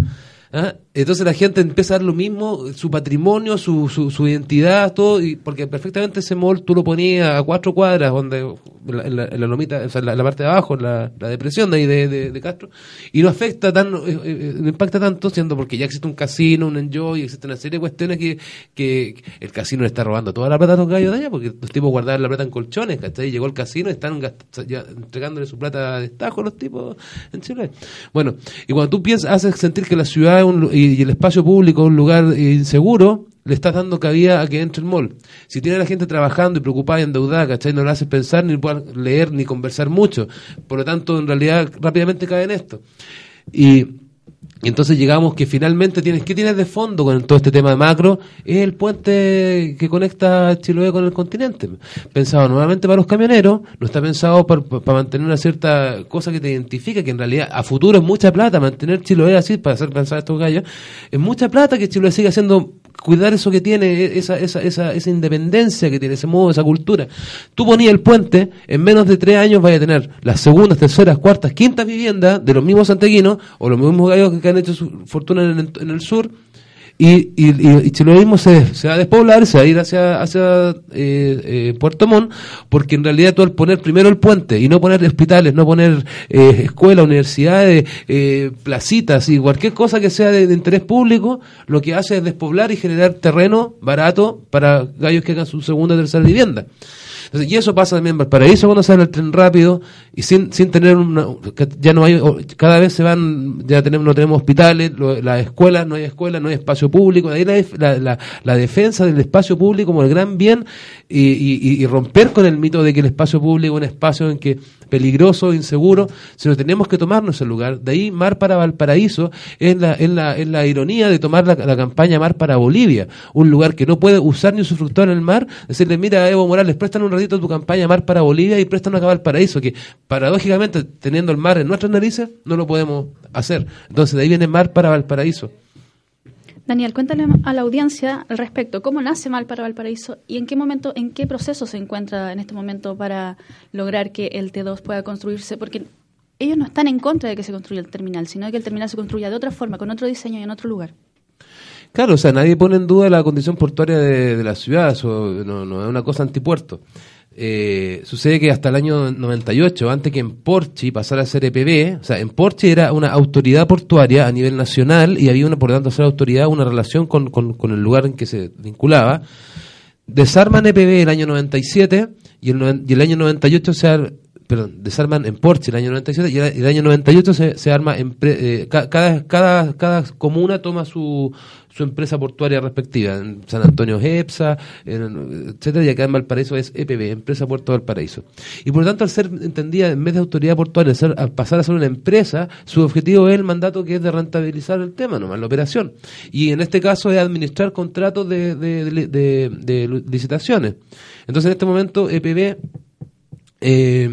¿Ah? Entonces la gente empieza a dar lo mismo, su patrimonio, su, su, identidad, todo, y porque perfectamente ese mall tú lo ponías a cuatro cuadras, donde en la, lomita, o sea, la, parte de abajo, la, la depresión de ahí de, de, de Castro, y no afecta tan, eh, eh, no impacta tanto, siendo porque ya existe un casino, un enjoy, existe una serie de cuestiones que, que el casino le está robando toda la plata a los gallos de allá, porque los tipos guardaban la plata en colchones, ¿cachai? Llegó el casino y están entregándole su plata a destajo a los tipos en Chile. Bueno, y cuando tú piensas, haces sentir que la ciudad y, el espacio público es un lugar eh, inseguro, le estás dando cabida a que entre el mall. Si tiene a la gente trabajando y preocupada y endeudada, ¿cachai? No le haces pensar, ni leer, ni conversar mucho. Por lo tanto, en realidad, rápidamente cae en esto. Y, y entonces llegamos que finalmente tienes, ¿qué tienes de fondo con todo este tema de macro? Es el puente que conecta Chiloé con el continente. Pensado nuevamente para los camioneros, no está pensado para, para mantener una cierta cosa que te identifica, que en realidad a futuro es mucha plata, mantener Chiloé así, para hacer pensar estos gallos, es mucha plata que Chiloé siga haciendo cuidar eso que tiene, esa, esa, esa, esa independencia que tiene, ese modo, esa cultura. Tú ponías el puente, en menos de tres años vaya a tener las segundas, terceras, cuartas, quintas viviendas de los mismos santeguinos o los mismos gallos que han hecho su fortuna en el, en el sur. Y, y, y, mismo se, se va a despoblar, se va a ir hacia, hacia eh, eh, Puerto Montt, porque en realidad tú al poner primero el puente y no poner hospitales, no poner eh, escuelas, universidades, eh, placitas y cualquier cosa que sea de, de interés público, lo que hace es despoblar y generar terreno barato para gallos que hagan su segunda o tercera vivienda. Y eso pasa también en Valparaíso cuando sale el tren rápido y sin, sin tener una, ya no hay, cada vez se van, ya tenemos, no tenemos hospitales, lo- las escuelas, no hay escuelas, no hay espacio público, ahí la, la, la- la defensa del espacio público como el gran bien y, y- romper con el mito de que el espacio público es un espacio en que peligroso, inseguro, sino tenemos que tomarnos el lugar. De ahí Mar para Valparaíso es la, es la, es la ironía de tomar la, campaña Mar para Bolivia, un lugar que no puede usar ni usufructuar el mar, decirle, mira Evo Morales, prestan un ratito tu campaña Mar para Bolivia y prestan acá Valparaíso, que paradójicamente teniendo el mar en nuestras narices no lo podemos hacer. Entonces de ahí viene Mar para Valparaíso. Daniel, cuéntale a la audiencia al respecto, ¿cómo nace Mal para Valparaíso y en qué momento, en qué proceso se encuentra en este momento para lograr que el T2 pueda construirse? Porque ellos no están en contra de que se construya el terminal, sino que el terminal se construya de otra forma, con otro diseño y en otro lugar. Claro, o sea, nadie pone en duda la condición portuaria de, de la ciudad, eso no, no es una cosa antipuerto. Eh, sucede que hasta el año 98, antes que en Porchi pasara a ser EPB, o sea, en Porchi era una autoridad portuaria a nivel nacional y había una, por tanto, ser autoridad, una relación con, con, el lugar en que se vinculaba. Desarman EPB el año 97 y el, y el año 98 se ar- perdón, desarman en Porche el año 97 y el, el año 98 se, se arma en pre- eh, ca- cada, cada, cada comuna toma su, su empresa portuaria respectiva. En San Antonio es EPSA, en- etcétera, y acá en Valparaíso es EPB, Empresa Puerto Valparaíso. Y por lo tanto, al ser entendida en vez de autoridad portuaria, ser- al pasar a ser una empresa, su objetivo es el mandato que es de rentabilizar el tema, nomás la operación. Y en este caso es administrar contratos de, de- de- de licitaciones. Entonces, en este momento, EPB eh,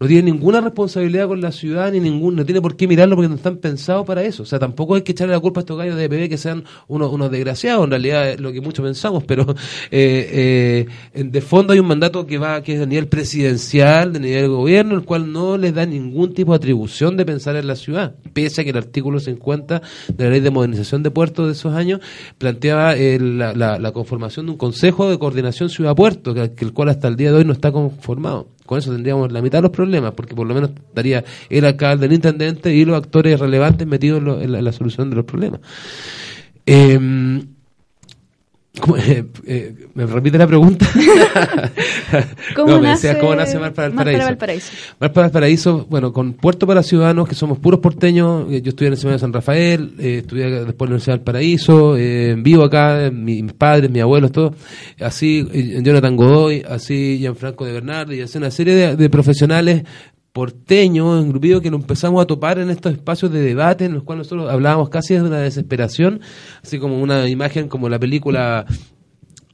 no tiene ninguna responsabilidad con la ciudad ni ningún no tiene por qué mirarlo porque no están pensados para eso. O sea tampoco hay que echarle la culpa a estos gallos de EPB que sean unos, unos desgraciados. En realidad es lo que muchos pensamos pero eh, eh, de fondo hay un mandato que va que es de nivel presidencial de nivel gobierno el cual no les da ningún tipo de atribución de pensar en la ciudad. Pese a que el artículo 50 de la ley de modernización de puertos de esos años planteaba eh, la, la- la conformación de un consejo de coordinación ciudad-puerto que el cual hasta el día de hoy no está conformado con eso tendríamos la mitad de los problemas, porque por lo menos estaría el alcalde, el intendente y los actores relevantes metidos en, la, solución de los problemas. Eh, ¿Cómo, eh, eh, ¿Me repite la pregunta? ¿Cómo No, me nace decía, ¿cómo nace Mar para Mar para Valparaíso? Valparaíso? Mar para Valparaíso, bueno, con Puerto para Ciudadanos, que somos puros porteños. eh, Yo estudié en el Seminario de San Rafael, eh, estudié después en la Universidad de Valparaíso, eh, vivo acá, eh, mi- mis padres, mis abuelos, todo. Así, eh, Jonathan Godoy, así Gianfranco de Bernardi, y así una serie de, de profesionales porteños, engrupidos, que nos empezamos a topar en estos espacios de debate en los cuales nosotros hablábamos casi de una desesperación, así como una imagen como la película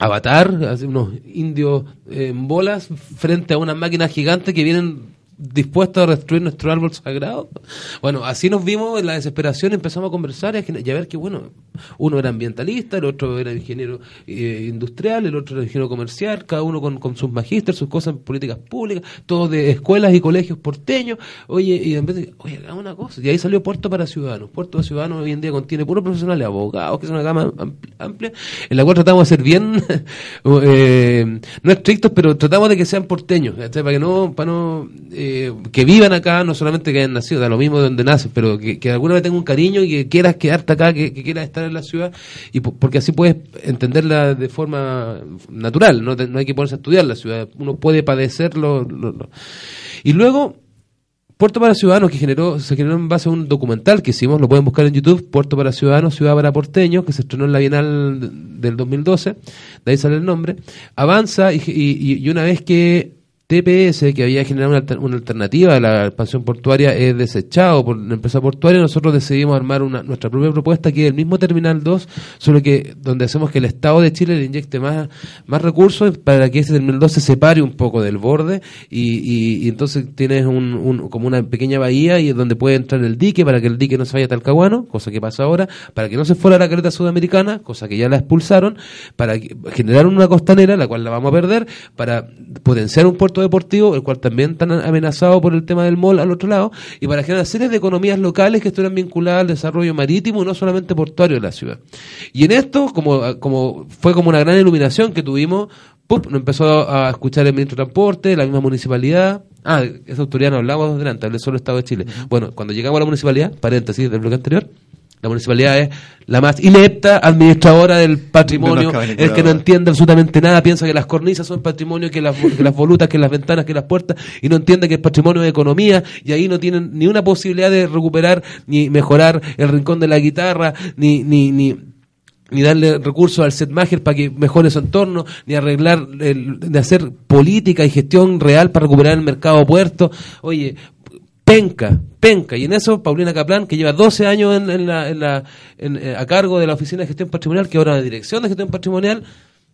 Avatar, así unos indios eh, en bolas frente a unas máquinas gigantes que vienen dispuestos a destruir nuestro árbol sagrado. Bueno, así nos vimos en la desesperación, empezamos a conversar y a, y ver que, bueno, uno era ambientalista, el otro era ingeniero eh, industrial, el otro era ingeniero comercial, cada uno con, sus magísteres, sus cosas en políticas públicas, todos de escuelas y colegios porteños. Oye, y en vez de, oye, hagamos una cosa. Y ahí salió Puerto para Ciudadanos. Puerto para Ciudadanos hoy en día contiene puros profesionales, abogados, que es una gama ampl- amplia, en la cual tratamos de ser bien, eh, no estrictos, pero tratamos de que sean porteños, para que no, para no, que vivan acá, no solamente que hayan nacido, da lo mismo de donde nacen, pero que, que alguna vez tengan un cariño y que quieras quedarte acá, que, que quieras estar en la ciudad, y po- porque así puedes entenderla de forma natural, no, no hay que ponerse a estudiar la ciudad, uno puede padecerlo. lo- lo- Y luego, Puerto para Ciudadanos, que generó, se generó en base a un documental que hicimos, lo pueden buscar en YouTube, Puerto para Ciudadanos, Ciudad para Porteños, que se estrenó en la Bienal de- del 2012, de ahí sale el nombre, avanza y- y una vez que TPS, que había generado una, una alternativa a la expansión portuaria, es desechado por la empresa portuaria, nosotros decidimos armar una, nuestra propia propuesta, que es el mismo Terminal 2, solo que donde hacemos que el Estado de Chile le inyecte más, más recursos para que ese Terminal 2 se separe un poco del borde. Y, y- entonces tienes un, un- como una pequeña bahía y es donde puede entrar el dique para que el dique no se vaya a Talcahuano, cosa que pasa ahora, para que no se fuera la carreta sudamericana, cosa que ya la expulsaron, para generar una costanera, la cual la vamos a perder, para potenciar un puerto deportivo, el cual también está amenazado por el tema del mall al otro lado, y para generar series de economías locales que estuvieran vinculadas al desarrollo marítimo y no solamente portuario de la ciudad. Y en esto, como, como fue como una gran iluminación que tuvimos, ¡pup! nos empezó a escuchar el ministro de Transporte, la misma municipalidad. Ah, esa autoridad no hablamos delante, hablé solo Estado de Chile. Bueno, cuando llegamos a la municipalidad, paréntesis del bloque anterior, la municipalidad es la más inepta administradora del patrimonio, De el que no entiende absolutamente nada, piensa que las cornisas son patrimonio, que las, que las volutas, que las ventanas, que las puertas, y no entiende que es patrimonio de economía, y ahí no tienen ni una posibilidad de recuperar ni mejorar el rincón de la guitarra, ni, ni, ni ni darle recursos al Setmacher para que mejore su entorno, ni arreglar, el- de hacer política y gestión real para recuperar el mercado puerto. Oye, penca, penca. Y en eso, Paulina Caplan, que lleva 12 años eh, a cargo de la Oficina de Gestión Patrimonial, que ahora la Dirección de Gestión Patrimonial,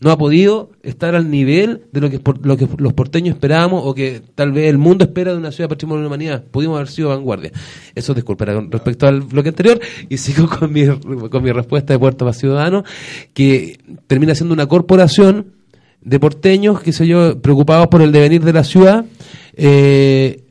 no ha podido estar al nivel de lo que, lo que los porteños esperábamos o que tal vez el mundo espera de una ciudad de patrimonio de la humanidad. Pudimos haber sido vanguardia. Eso disculpa respecto al bloque anterior y sigo con mi, con mi respuesta de Puerto para Ciudadanos, que termina siendo una corporación de porteños, qué sé yo, preocupados por el devenir de la ciudad. Eh,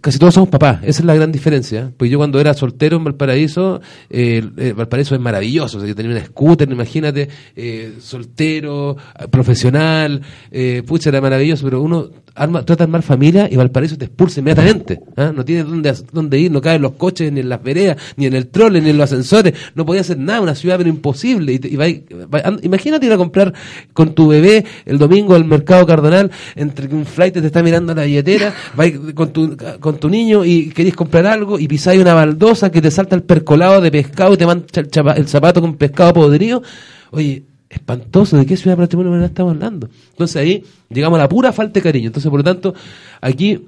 casi todos somos papás, esa es la gran diferencia. Pues yo cuando era soltero en Valparaíso, eh, eh, Valparaíso es maravilloso, o sea, yo tenía un scooter, imagínate, eh, soltero, eh, profesional, eh, pucha, era maravilloso, pero uno arma, trata de armar familia y Valparaíso te expulsa inmediatamente. ¿ah? No tiene dónde, dónde ir, no caen los coches, ni en las veredas, ni en el trole, ni en los ascensores, no podía hacer nada, una ciudad pero imposible. Y, te- y vai- and- imagínate ir a comprar con tu bebé el domingo al mercado Cardonal, entre que un flight te está mirando la billetera, vais con tu, con tu niño y queréis comprar algo y pisáis una baldosa que te salta el percolado de pescado y te mancha el, chapa- el zapato con pescado podrido. Oye, espantoso, ¿de qué ciudad patrimonial estamos hablando? Entonces ahí llegamos a la pura falta de cariño. Entonces, por lo tanto, aquí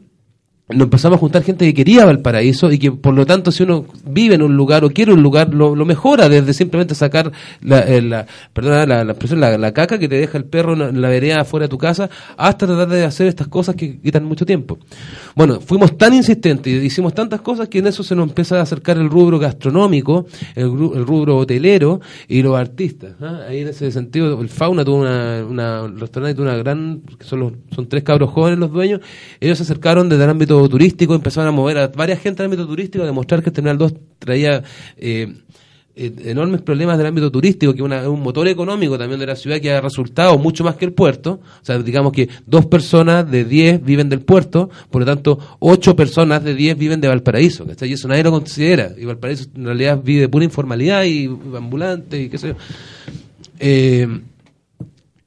nos empezamos a juntar gente que quería Valparaíso y que por lo tanto si uno vive en un lugar o quiere un lugar lo, mejora desde simplemente sacar la, eh, la perdona la, expresión, la, la caca que te deja el perro en la- vereda afuera de tu casa hasta tratar de hacer estas cosas que quitan mucho tiempo bueno fuimos tan insistentes y hicimos tantas cosas que en eso se nos empieza a acercar el rubro gastronómico el, el rubro hotelero y los artistas ¿ah? ahí en ese sentido el fauna tuvo una, una el restaurante tuvo una gran son los, son tres cabros jóvenes los dueños ellos se acercaron desde el ámbito turístico empezaron a mover a varias gente del ámbito turístico a demostrar que el Terminal 2 traía eh, eh, enormes problemas del ámbito turístico, que es un motor económico también de la ciudad que ha resultado mucho más que el puerto. O sea, digamos que dos personas de diez viven del puerto, por lo tanto, ocho personas de diez viven de Valparaíso. ¿cachai? Y eso nadie lo considera. Y Valparaíso en realidad vive de pura informalidad y ambulante y qué sé yo. Eh,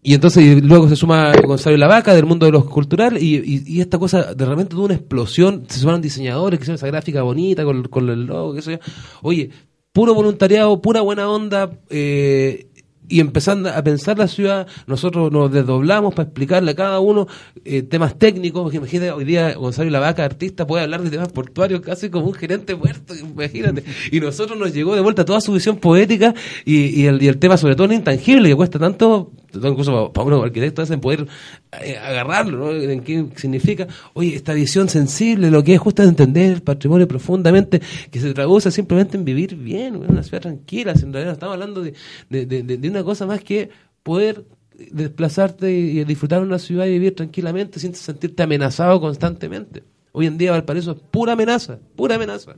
y entonces y luego se suma Gonzalo y la del mundo de los cultural y, esta cosa de repente tuvo una explosión, se sumaron diseñadores que hicieron esa gráfica bonita con, con el logo, qué sé yo. Oye, puro voluntariado, pura buena onda, eh, y empezando a pensar la ciudad, nosotros nos desdoblamos para explicarle a cada uno eh, temas técnicos, porque imagínate, hoy día Gonzalo la Vaca, artista, puede hablar de temas portuarios casi como un gerente muerto, imagínate, y nosotros nos llegó de vuelta toda su visión poética y, y, el, y el tema sobre todo intangible, que cuesta tanto, incluso para uno arquitecto, es en poder eh, agarrarlo, ¿no? en qué significa, oye, esta visión sensible, lo que es justo entender el patrimonio profundamente, que se traduce simplemente en vivir bien, en una ciudad tranquila, en realidad estamos hablando de, de, de, de una cosa más que poder desplazarte y disfrutar de una ciudad y vivir tranquilamente sin sentirte amenazado constantemente. Hoy en día Valparaíso es pura amenaza, pura amenaza.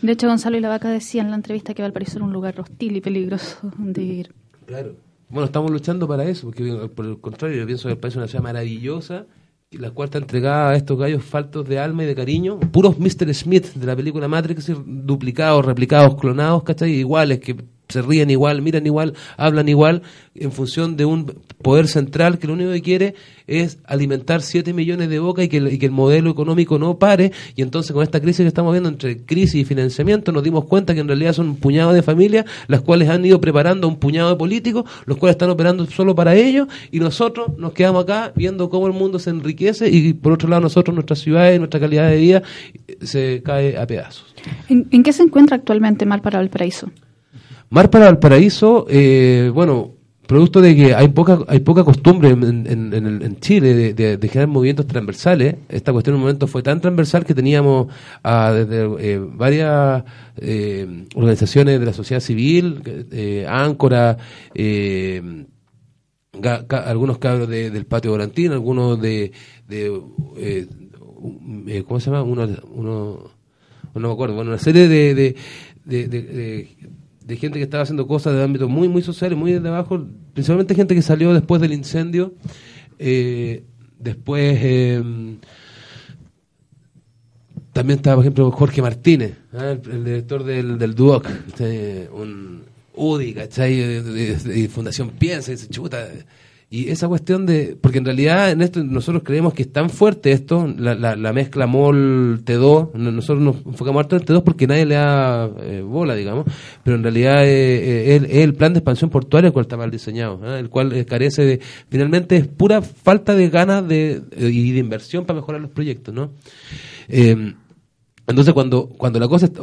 De hecho, Gonzalo y la Vaca decía en la entrevista que Valparaíso era un lugar hostil y peligroso de vivir. Claro. Bueno, estamos luchando para eso, porque por el contrario, yo pienso que Valparaíso es una ciudad maravillosa, la cual está entregada a estos gallos faltos de alma y de cariño, puros Mr. Smith de la película Matrix, duplicados, replicados, clonados, ¿cachai? Iguales, que se ríen igual, miran igual, hablan igual, en función de un poder central que lo único que quiere es alimentar 7 millones de bocas y que, el, modelo económico no pare. Y entonces con esta crisis que estamos viendo entre crisis y financiamiento nos dimos cuenta que en realidad son un puñado de familias las cuales han ido preparando un puñado de políticos, los cuales están operando solo para ellos y nosotros nos quedamos acá viendo cómo el mundo se enriquece y por otro lado nosotros, nuestras ciudades, nuestra calidad de vida se cae a pedazos. ¿En, en qué se encuentra actualmente Mar para Valparaíso? Mar para Valparaíso, eh, bueno, producto de que hay poca hay poca costumbre en, en, Chile de, generar movimientos transversales. Esta cuestión en un momento fue tan transversal que teníamos a, desde eh, varias eh, organizaciones de la sociedad civil, eh, Áncora, eh, algunos cabros de, del patio volantino, algunos de, ¿cómo se llama? Uno, uno, no me acuerdo, bueno, una serie de, de gente que estaba haciendo cosas de ámbito muy, muy sociales, muy desde abajo, principalmente gente que salió después del incendio, eh, después eh, también estaba, por ejemplo, Jorge Martínez, ¿eh? el, director del, del DUOC, este, un UDI, ¿cachai? De, Fundación Piensa, y dice, chuta, y esa cuestión de, porque en realidad en esto nosotros creemos que es tan fuerte esto, la, la, la mezcla MOL-T2, nosotros nos enfocamos harto en el T2 porque nadie le da eh, bola, digamos, pero en realidad eh, es, el plan de expansión portuaria el cual está mal diseñado, ¿eh? el cual eh, carece de, finalmente es pura falta de ganas de, y de inversión para mejorar los proyectos, ¿no? entonces cuando, cuando la cosa... Está,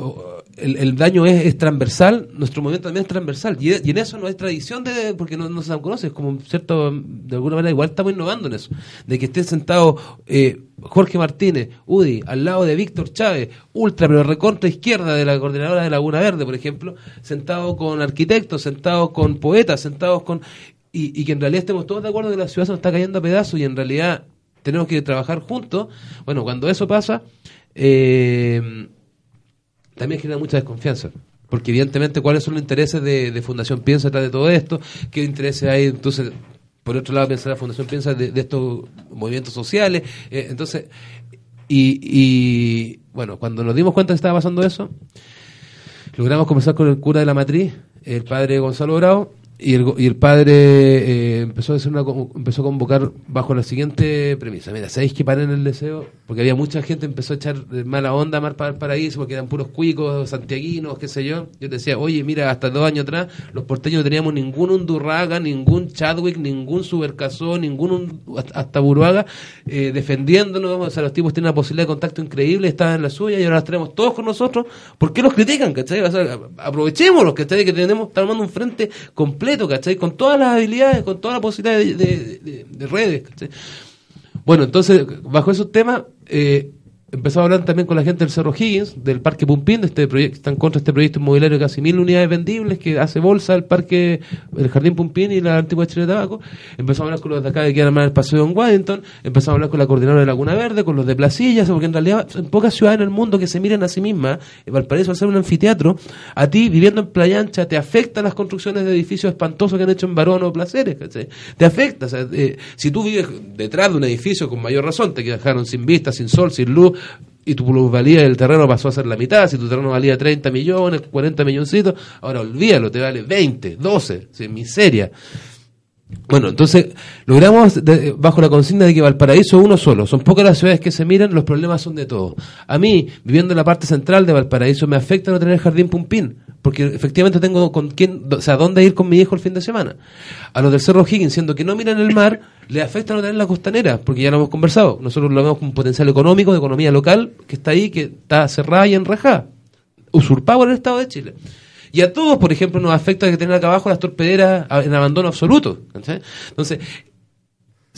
el, el, daño es, es, transversal, nuestro movimiento también es transversal. Y, en eso no hay tradición de, porque no, no se conoce, es como cierto, de alguna manera igual estamos innovando en eso. De que esté sentado eh, Jorge Martínez, UDI, al lado de Víctor Chávez, ultra, pero recontra izquierda de la coordinadora de Laguna Verde, por ejemplo, sentado con arquitectos, sentados con poetas, sentados con. Y, y que en realidad estemos todos de acuerdo que la ciudad se nos está cayendo a pedazos y en realidad tenemos que trabajar juntos. Bueno, cuando eso pasa. Eh, también genera mucha desconfianza. Porque evidentemente, ¿cuáles son los intereses de, Fundación Piensa detrás de todo esto? ¿Qué intereses hay? Entonces, por otro lado, piensa la Fundación Piensa de, de estos movimientos sociales. Eh, entonces, y, y, bueno, cuando nos dimos cuenta que estaba pasando eso, logramos conversar con el cura de la matriz, el padre Gonzalo Bravo, y el, y el padre eh, empezó a hacer una empezó a convocar bajo la siguiente premisa mira sabéis que paren el deseo porque había mucha gente empezó a echar mala onda a Mar para el Paraíso porque eran puros cuicos santiaguinos qué sé yo yo decía oye mira hasta dos años atrás los porteños no teníamos ningún Undurraga ningún Chadwick ningún Supercasó ningún hasta Buruaga eh, defendiéndonos o sea los tipos tienen una posibilidad de contacto increíble estaban en la suya y ahora los tenemos todos con nosotros ¿por qué los critican? ¿cachai? O sea, aprovechémoslos ¿cachai? que tenemos estamos armando un frente completo Con todas las habilidades, con toda la posibilidad de, de redes, ¿cachai? Bueno, entonces, bajo esos temas, eh, empezó a hablar también con la gente del Cerro Higgins, del Parque Pumpín, de este proyecto, están contra este proyecto inmobiliario de casi mil unidades vendibles que hace bolsa el Parque, el Jardín Pumpín y la antigua Chile de Tabaco. Empezamos a hablar con los de acá que quieren armar el Paseo en Waddington, empezamos a hablar con la coordinadora de Laguna Verde, con los de Placillas, porque en realidad en pocas ciudades en el mundo que se miren a sí mismas, Valparaíso al ser un anfiteatro, a ti viviendo en Playa Ancha te afectan las construcciones de edificios espantosos que han hecho en Barón o Placeres, ¿cachai? Te afecta, o sea, eh, si tú vives detrás de un edificio con mayor razón, te dejaron sin vista, sin sol, sin luz, y tu plusvalía del terreno pasó a ser la mitad, si tu terreno valía 30 millones, 40 milloncitos, ahora olvídalo, te vale 20, 12, sin miseria. Bueno, entonces logramos de- bajo la consigna de que Valparaíso es uno solo. Son pocas las ciudades que se miran, los problemas son de todos. A mí, viviendo en la parte central de Valparaíso, me afecta no tener jardín Pumpín, porque efectivamente tengo con quién, o sea, dónde ir con mi hijo el fin de semana. A los del Cerro Higgins, siendo que no miran el mar, le afecta no tener la costanera, porque ya lo hemos conversado. Nosotros lo vemos como un potencial económico, de economía local, que está ahí, que está cerrada y enrejada, usurpado por el Estado de Chile. Y a todos, por ejemplo, nos afecta que tener acá abajo las torpederas en abandono absoluto. ¿cachai? Entonces,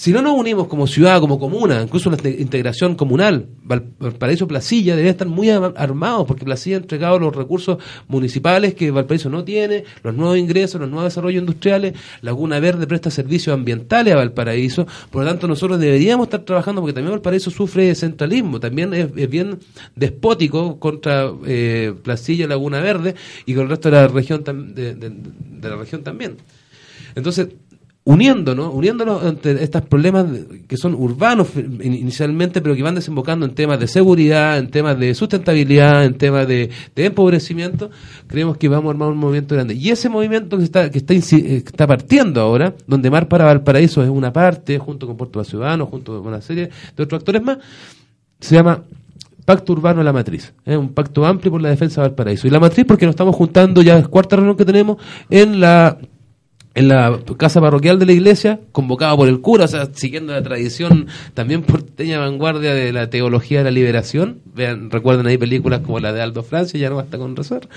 si no nos unimos como ciudad, como comuna, incluso la inte- integración comunal, Val- Valparaíso Placilla deberían estar muy armados porque Placilla ha entregado los recursos municipales que Valparaíso no tiene, los nuevos ingresos, los nuevos desarrollos industriales, Laguna Verde presta servicios ambientales a Valparaíso, por lo tanto nosotros deberíamos estar trabajando porque también Valparaíso sufre de centralismo, también es, bien despótico contra eh, Placilla, Laguna Verde y con el resto de la región de la región también. Entonces, uniéndonos, uniéndonos ante estos problemas que son urbanos inicialmente, pero que van desembocando en temas de seguridad, en temas de sustentabilidad, en temas de, empobrecimiento, creemos que vamos a armar un movimiento grande. Y ese movimiento que está, que está, eh, partiendo ahora, donde Mar para Valparaíso es una parte, junto con Puerto Ciudadanos, junto con una serie de otros actores más, se llama Pacto Urbano La Matriz. Es un pacto amplio por la defensa de Valparaíso. Y La Matriz porque nos estamos juntando, ya es cuarta reunión que tenemos, en la en la casa parroquial de la iglesia, convocado por el cura, o sea, siguiendo la tradición también porteña vanguardia de la teología de la liberación. Vean, recuerden ahí películas como la de Aldo Francia, ya no basta con rezar.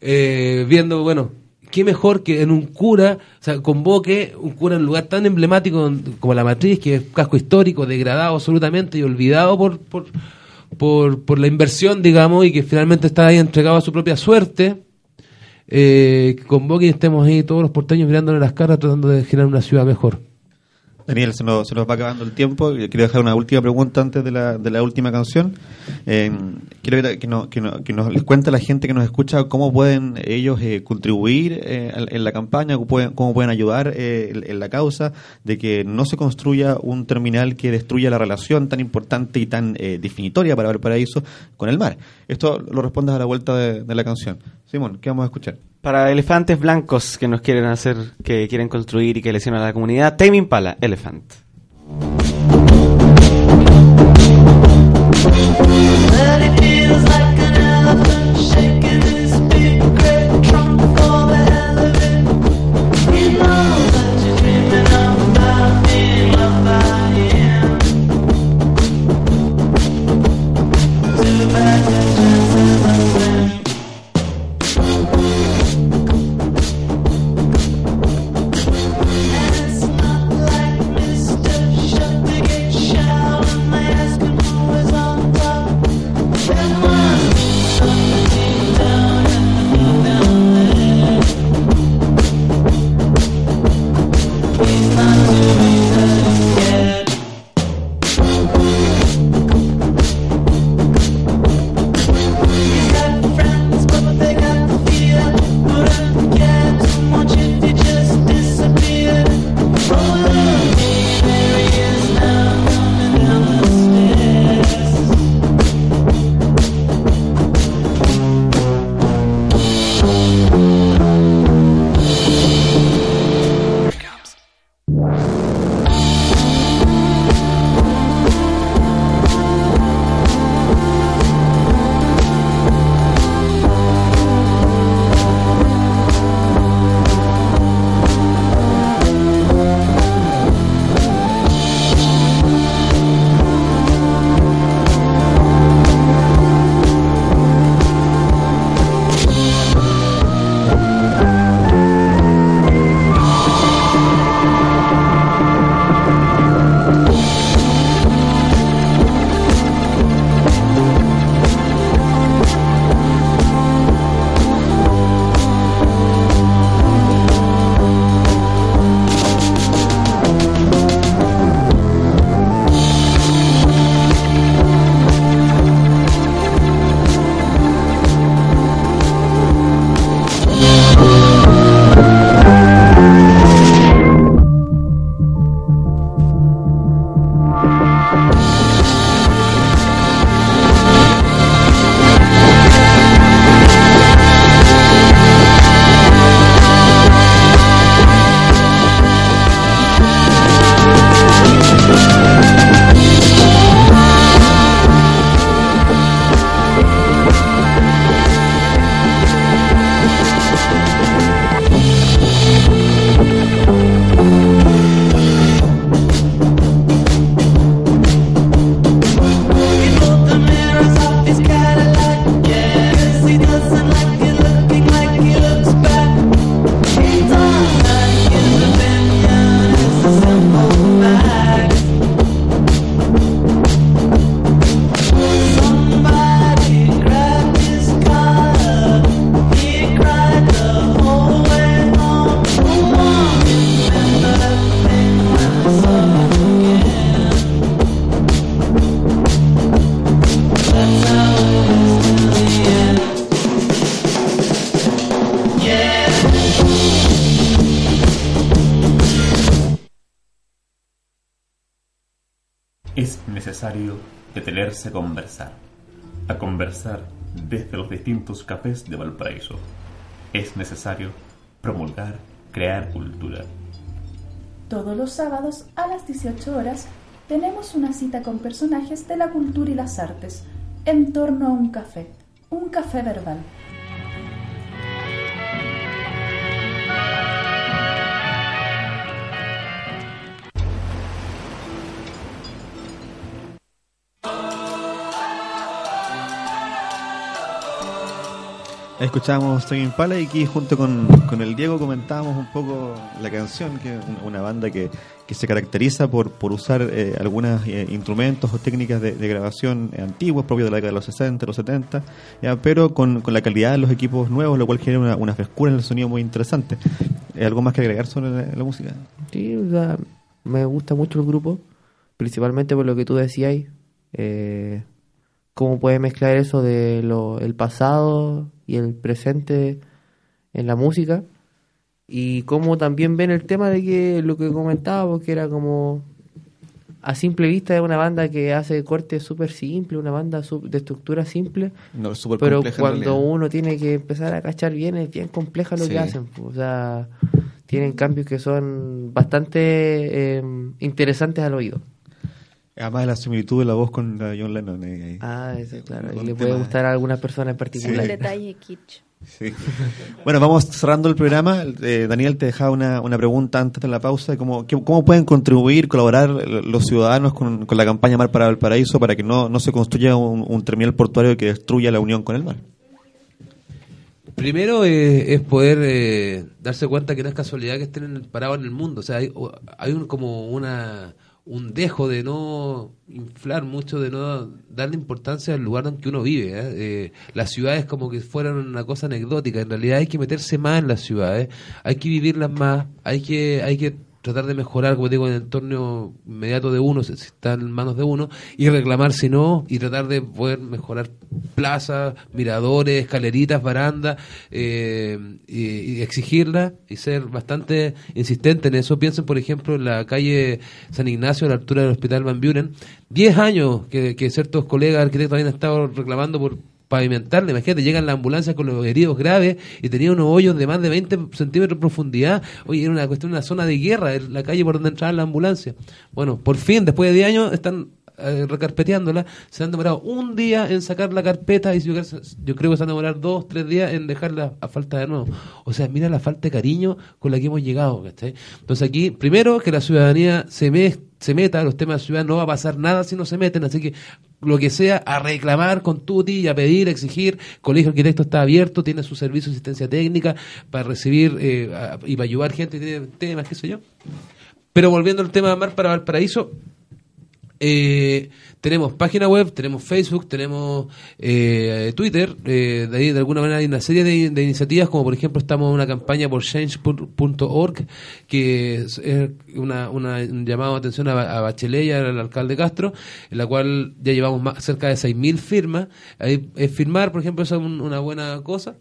Eh, viendo, bueno, qué mejor que en un cura, o sea, convoque un cura en un lugar tan emblemático como la matriz, que es casco histórico, degradado absolutamente y olvidado por, por, por la inversión, digamos, y que finalmente está ahí entregado a su propia suerte eh, que convoque estemos ahí todos los porteños mirándole las caras tratando de generar una ciudad mejor. Daniel, se nos, se nos va acabando el tiempo. Yo Quiero dejar una última pregunta antes de la, de la última canción. Eh, quiero que, no- que no- que nos les cuente la gente que nos escucha cómo pueden ellos eh, contribuir eh, en, la campaña, cómo pueden, ayudar eh, en, la causa de que no se construya un terminal que destruya la relación tan importante y tan eh, definitoria para Valparaíso con el mar. Esto lo respondes a la vuelta de, de la canción. Simón, ¿qué vamos a escuchar? Para elefantes blancos que nos quieren hacer, que quieren construir y que lesionan a la comunidad, Tame Impala, Elephant. Necesario detenerse a conversar, a conversar desde los distintos cafés de Valparaíso. Es necesario promulgar, crear cultura. Todos los sábados a las 18 horas tenemos una cita con personajes de la cultura y las artes en torno a un café, un café verbal. Escuchamos Tame Impala y aquí junto con, con el Diego comentábamos un poco la canción, que es una, banda que, que se caracteriza por, por usar eh, algunos instrumentos o técnicas de, grabación antiguos, propios de la década de los 60, los 70, ya, pero con, con la calidad de los equipos nuevos, lo cual genera una, una frescura en el sonido muy interesante. ¿Hay ¿Algo más que agregar sobre la, la música? Sí, me gusta mucho el grupo, principalmente por lo que tú decías, eh, cómo puede mezclar eso de lo, el pasado y el presente en la música y cómo también ven el tema de que lo que comentaba, porque era como a simple vista es una banda que hace cortes súper simples, una banda de estructura simple, No, pero cuando uno tiene que empezar a cachar bien es bien compleja lo Sí. que hacen, o sea, tienen cambios que son bastante eh, interesantes al oído. Además de la similitud de la voz con la John Lennon. eh. Ah, eso, claro, y le puede gustar a alguna persona en Un particular. detalle kitsch. Sí. Bueno, vamos cerrando el programa. Eh, Daniel, te dejaba una, una pregunta antes de la pausa. ¿Cómo, qué- ¿Cómo pueden contribuir, colaborar los ciudadanos con, con la campaña Mar para Valparaíso para que no, no se construya un, un terminal portuario que destruya la unión con el mar? Primero eh, es poder eh, darse cuenta que no es casualidad que estén el- parados en el mundo. O sea, hay, hay un, como una un dejo de no inflar mucho, de no darle importancia al lugar donde uno vive. ¿eh? Eh, las ciudades como que fueran una cosa anecdótica. En realidad hay que meterse más en las ciudades, hay que vivirlas más, hay que hay que tratar de mejorar, como digo, en el entorno inmediato de uno, si está en manos de uno, y reclamar si no, y tratar de poder mejorar plazas, miradores, escaleritas, barandas, eh, y, y exigirla y ser bastante insistente en eso. Piensen, por ejemplo, en la calle San Ignacio, a la altura del Hospital Van Buren, 10 años que, que ciertos colegas arquitectos habían estado reclamando por pavimentarla, imagínate, llegan las ambulancias con los heridos graves y tenía unos hoyos de más de 20 centímetros de profundidad, oye, era una cuestión, una zona de guerra, la calle por donde entraban las ambulancias. Bueno, por fin, después de 10 años, están eh, recarpeteándola, se han demorado un día en sacar la carpeta y yo, creo- que se han demorado dos, tres días en dejarla a falta de nuevo. O sea, mira la falta de cariño con la que hemos llegado, ¿cachai? Entonces aquí, primero, que la ciudadanía se, se meta, los temas de ciudad no va a pasar nada si no se meten, así que lo que sea, a reclamar con tuti y a pedir, a exigir. Colegio Arquitecto está abierto, tiene su servicio de asistencia técnica para recibir eh, a- y para ayudar gente tiene temas, qué sé yo. Pero volviendo al tema de Mar para Valparaíso, eh, tenemos página web, tenemos Facebook, tenemos eh, Twitter, eh, de ahí de alguna manera hay una serie de, iniciativas, como por ejemplo estamos en una campaña por change.org, que es, una, una- un llamado de atención a, a Bachelet al alcalde Castro, en la cual ya llevamos más, cerca de 6.000 firmas. Ahí, es firmar, por ejemplo, es un- una buena cosa.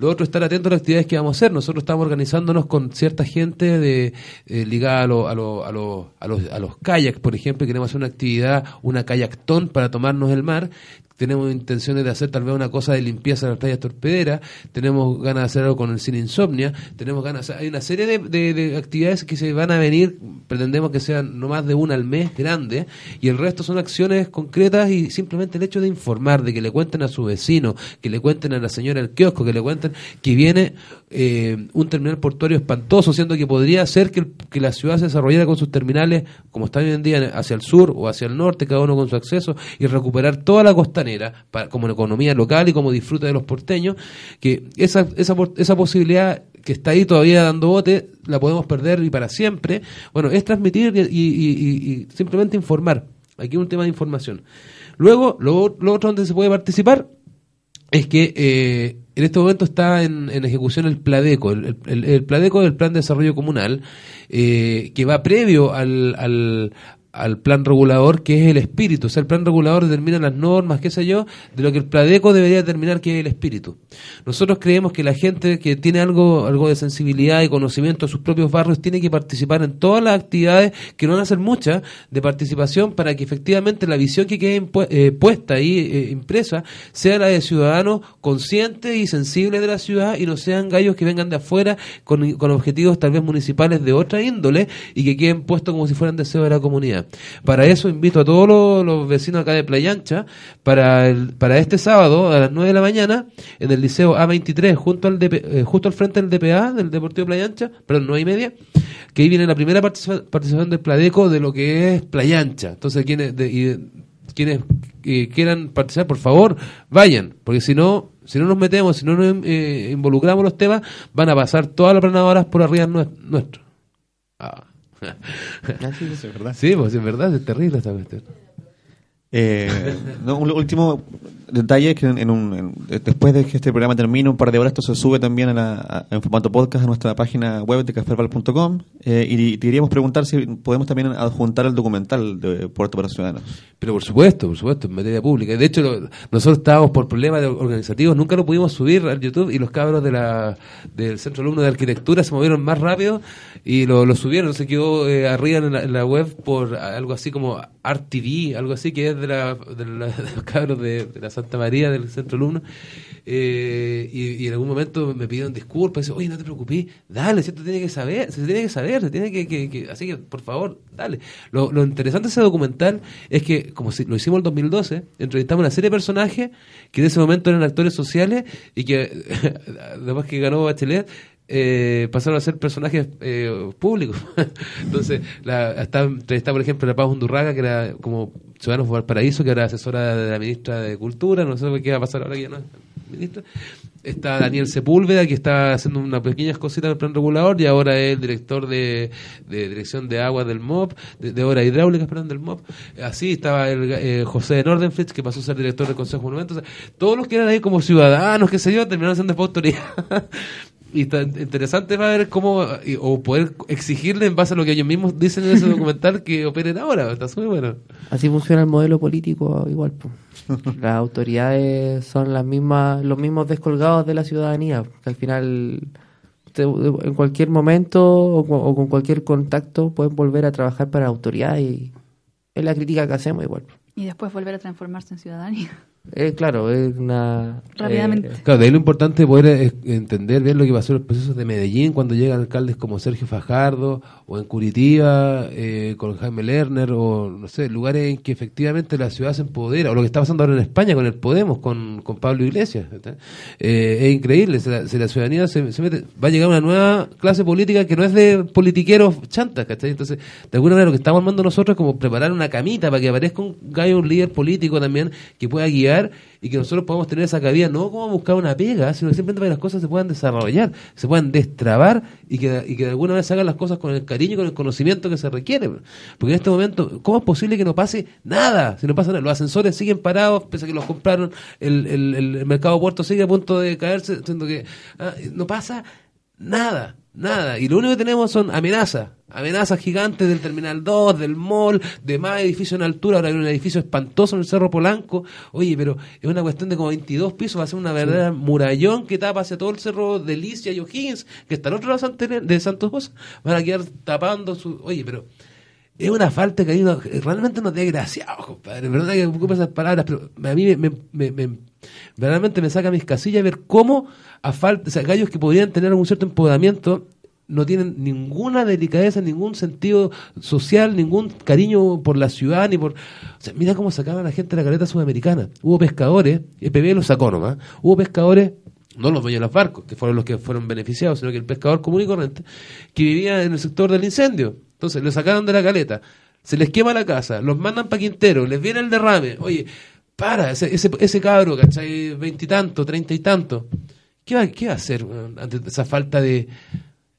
Lo otro, estar atento a las actividades que vamos a hacer. Nosotros estamos organizándonos con cierta gente de, eh, ligada a, lo- a, lo- a, lo- a los, a los kayaks, por ejemplo, queremos hacer una actividad, una kayactón para tomarnos el mar. Tenemos intenciones de hacer tal vez una cosa de limpieza de las playas torpederas. Tenemos ganas de hacer algo con el cine Insomnia. Tenemos ganas, hay una serie de, de- de actividades que se van a venir. Pretendemos que sean no más de una al mes grande. Y el resto son acciones concretas y simplemente el hecho de informar, de que le cuenten a su vecino, que le cuenten a la señora del kiosco, que le cuenten que viene eh, un terminal portuario espantoso, siendo que podría ser que, que la ciudad se desarrollara con sus terminales, como está hoy en día, hacia el sur o hacia el norte, cada uno con su acceso, y recuperar toda la costanera para, como economía local y como disfrute de los porteños, que esa, esa, esa posibilidad que está ahí todavía dando bote, la podemos perder y para siempre. Bueno, es transmitir y, simplemente informar. Aquí un tema de información. Luego, lo otro donde se puede participar es que eh, en este momento está en, en ejecución el PLADECO. El, el, PLADECO es el Plan de Desarrollo Comunal, eh, que va previo al, al, al plan regulador que es el espíritu. O sea, el plan regulador determina las normas, qué sé yo, de lo que el Pladeco debería determinar que es el espíritu. Nosotros creemos que la gente que tiene algo, algo de sensibilidad y conocimiento de sus propios barrios tiene que participar en todas las actividades, que no van a ser muchas, de participación para que efectivamente la visión que quede eh, puesta ahí, eh, impresa, sea la de ciudadanos conscientes y sensibles de la ciudad y no sean gallos que vengan de afuera con, con objetivos tal vez municipales de otra índole y que queden puestos como si fueran deseos de la comunidad. Para eso invito a todos los, vecinos acá de Playa Ancha para, el, para este sábado a las 9 de la mañana en el Liceo A23 junto al DP eh, justo al frente del DPA, del Deportivo Playa Ancha, perdón, 9 y media, que ahí viene la primera participa- participación del Pladeco de lo que es Playa Ancha. Entonces, quienes, de- y quienes eh, quieran participar, por favor, vayan, porque si no, si no nos metemos, si no nos eh, involucramos los temas, van a pasar todas las planadoras por arriba nue- nuestro. Ah. Así es. Es verdad. Sí, pues es verdad, es terrible esta cuestión. Eh, un último detalle que en, un, en- después de que este programa termine, un par de horas, esto se sube también a la- en formato podcast a nuestra página web de cafeherbal.com eh, y te queríamos preguntar si podemos también adjuntar el documental de Puerto para Ciudadanos. Pero por supuesto, por supuesto, en materia pública. De hecho, nosotros estábamos por problemas organizativos, nunca lo pudimos subir al YouTube y los cabros de la, del Centro Alumno de Arquitectura se movieron más rápido y lo, lo subieron. Se quedó eh, arriba en la, en la web por algo así como Art TV, algo así que es de, la, de, los cabros de, la Santa María del Centro Alumno. Eh, y, y en algún momento me pidieron disculpas, dice, oye, no te preocupes, dale, esto tiene que saber, se tiene que saber, se tiene que, que- así que por favor, dale. Lo, lo interesante de ese documental es que, como si lo hicimos en el 2012, entrevistamos a una serie de personajes que en ese momento eran actores sociales y que después que ganó Bachelet, eh, pasaron a ser personajes eh, públicos. Entonces, la, hasta entrevistaba, por ejemplo, la Paz Undurraga, que era como Ciudadanos de Valparaíso, que era asesora de la ministra de Cultura, no sé qué va a pasar ahora que ya no es ministra. Está Daniel Sepúlveda, que está haciendo unas pequeñas cositas en el plan regulador, y ahora es el director de, de dirección de aguas del MOP, de, de obras hidráulicas, perdón, del MOP. Así estaba el eh, José Nordenflitz, que pasó a ser director del Consejo de Monumentos. O todos los que eran ahí como ciudadanos, qué sé yo, terminaron siendo de autoridad. Y está interesante va a ver cómo, y- o poder exigirle en base a lo que ellos mismos dicen en ese documental que operen ahora. Está muy bueno. Así funciona el modelo político igual. po. Las autoridades son las mismas, los mismos descolgados de la ciudadanía, que al final te- en cualquier momento o, con- o con cualquier contacto pueden volver a trabajar para la autoridad y es la crítica que hacemos igual. Y después volver a transformarse en ciudadanía. Eh, claro, es una... Rápidamente. eh, Claro, de ahí lo importante es poder eh, entender bien lo que pasó en los procesos de Medellín cuando llegan alcaldes como Sergio Fajardo o en Curitiba eh, con Jaime Lerner o no sé, lugares en que efectivamente la ciudad se empodera o lo que está pasando ahora en España con el Podemos, con, con Pablo Iglesias. Eh, es increíble, si la, si la ciudadanía se, se mete, va a llegar una nueva clase política que no es de politiqueros chantas, ¿cachai? Entonces, de alguna manera lo que estamos armando nosotros es como preparar una camita para que aparezca un gallo, un líder político también que pueda guiar y que nosotros podamos tener esa cabida, no como buscar una pega, sino que simplemente para que las cosas se puedan desarrollar, se puedan destrabar y que, y que de alguna vez hagan las cosas con el cariño y con el conocimiento que se requiere. Porque en este momento, ¿cómo es posible que no pase nada? Si no pasa nada, los ascensores siguen parados, pese a que los compraron, el, el, el mercado puerto sigue a punto de caerse, siendo que ah, no pasa nada, nada. Y lo único que tenemos son amenazas. Amenazas gigantes del Terminal 2, del mall, de más edificios en altura. Ahora hay un edificio espantoso en el Cerro Polanco. Oye, pero es una cuestión de como 22 pisos. Va a ser una verdadera murallón que tapa hacia todo el Cerro de Licia y O'Higgins, que está al otro lado de Santos. Van a quedar tapando su... Oye, pero es una falta de cariño, realmente nos desgraciados, compadre. Verdad que ocupo esas palabras, pero a mí me, me- me- me- verdaderamente me saca mis casillas ver cómo a falta, o sea, gallos que podrían tener algún cierto empoderamiento no tienen ninguna delicadeza, ningún sentido social, ningún cariño por la ciudad, ni por... O sea, mira cómo sacaban la gente de la caleta sudamericana. Hubo pescadores, el PB los sacó nomás, hubo pescadores no los dueños de los barcos, que fueron los que fueron beneficiados, sino que el pescador común y corriente, que vivía en el sector del incendio. Entonces, lo sacaron de la caleta, se les quema la casa, los mandan para Quintero, les viene el derrame. Oye, para, ese, ese, ese cabro, ¿cachai? Veintitanto, treinta y tanto. ¿Qué va, ¿Qué va a hacer ante esa falta de,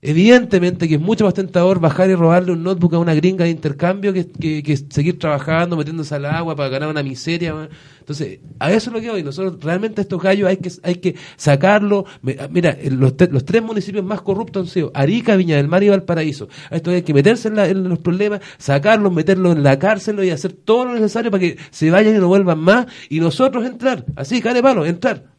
Evidentemente que es mucho más tentador bajar y robarle un notebook a una gringa de intercambio que, que- que seguir trabajando, metiéndose al agua para ganar una miseria. Entonces, a eso es lo que hoy. Nosotros realmente estos gallos hay que, hay que sacarlo. Ah, Mira, los, los tres municipios más corruptos han sido Arica, Viña del Mar y Valparaíso. A esto hay que meterse en, la- los problemas, sacarlos, meterlos en la cárcel y hacer todo lo necesario para que se vayan y no vuelvan más. Y nosotros entrar, así, care palo, entrar.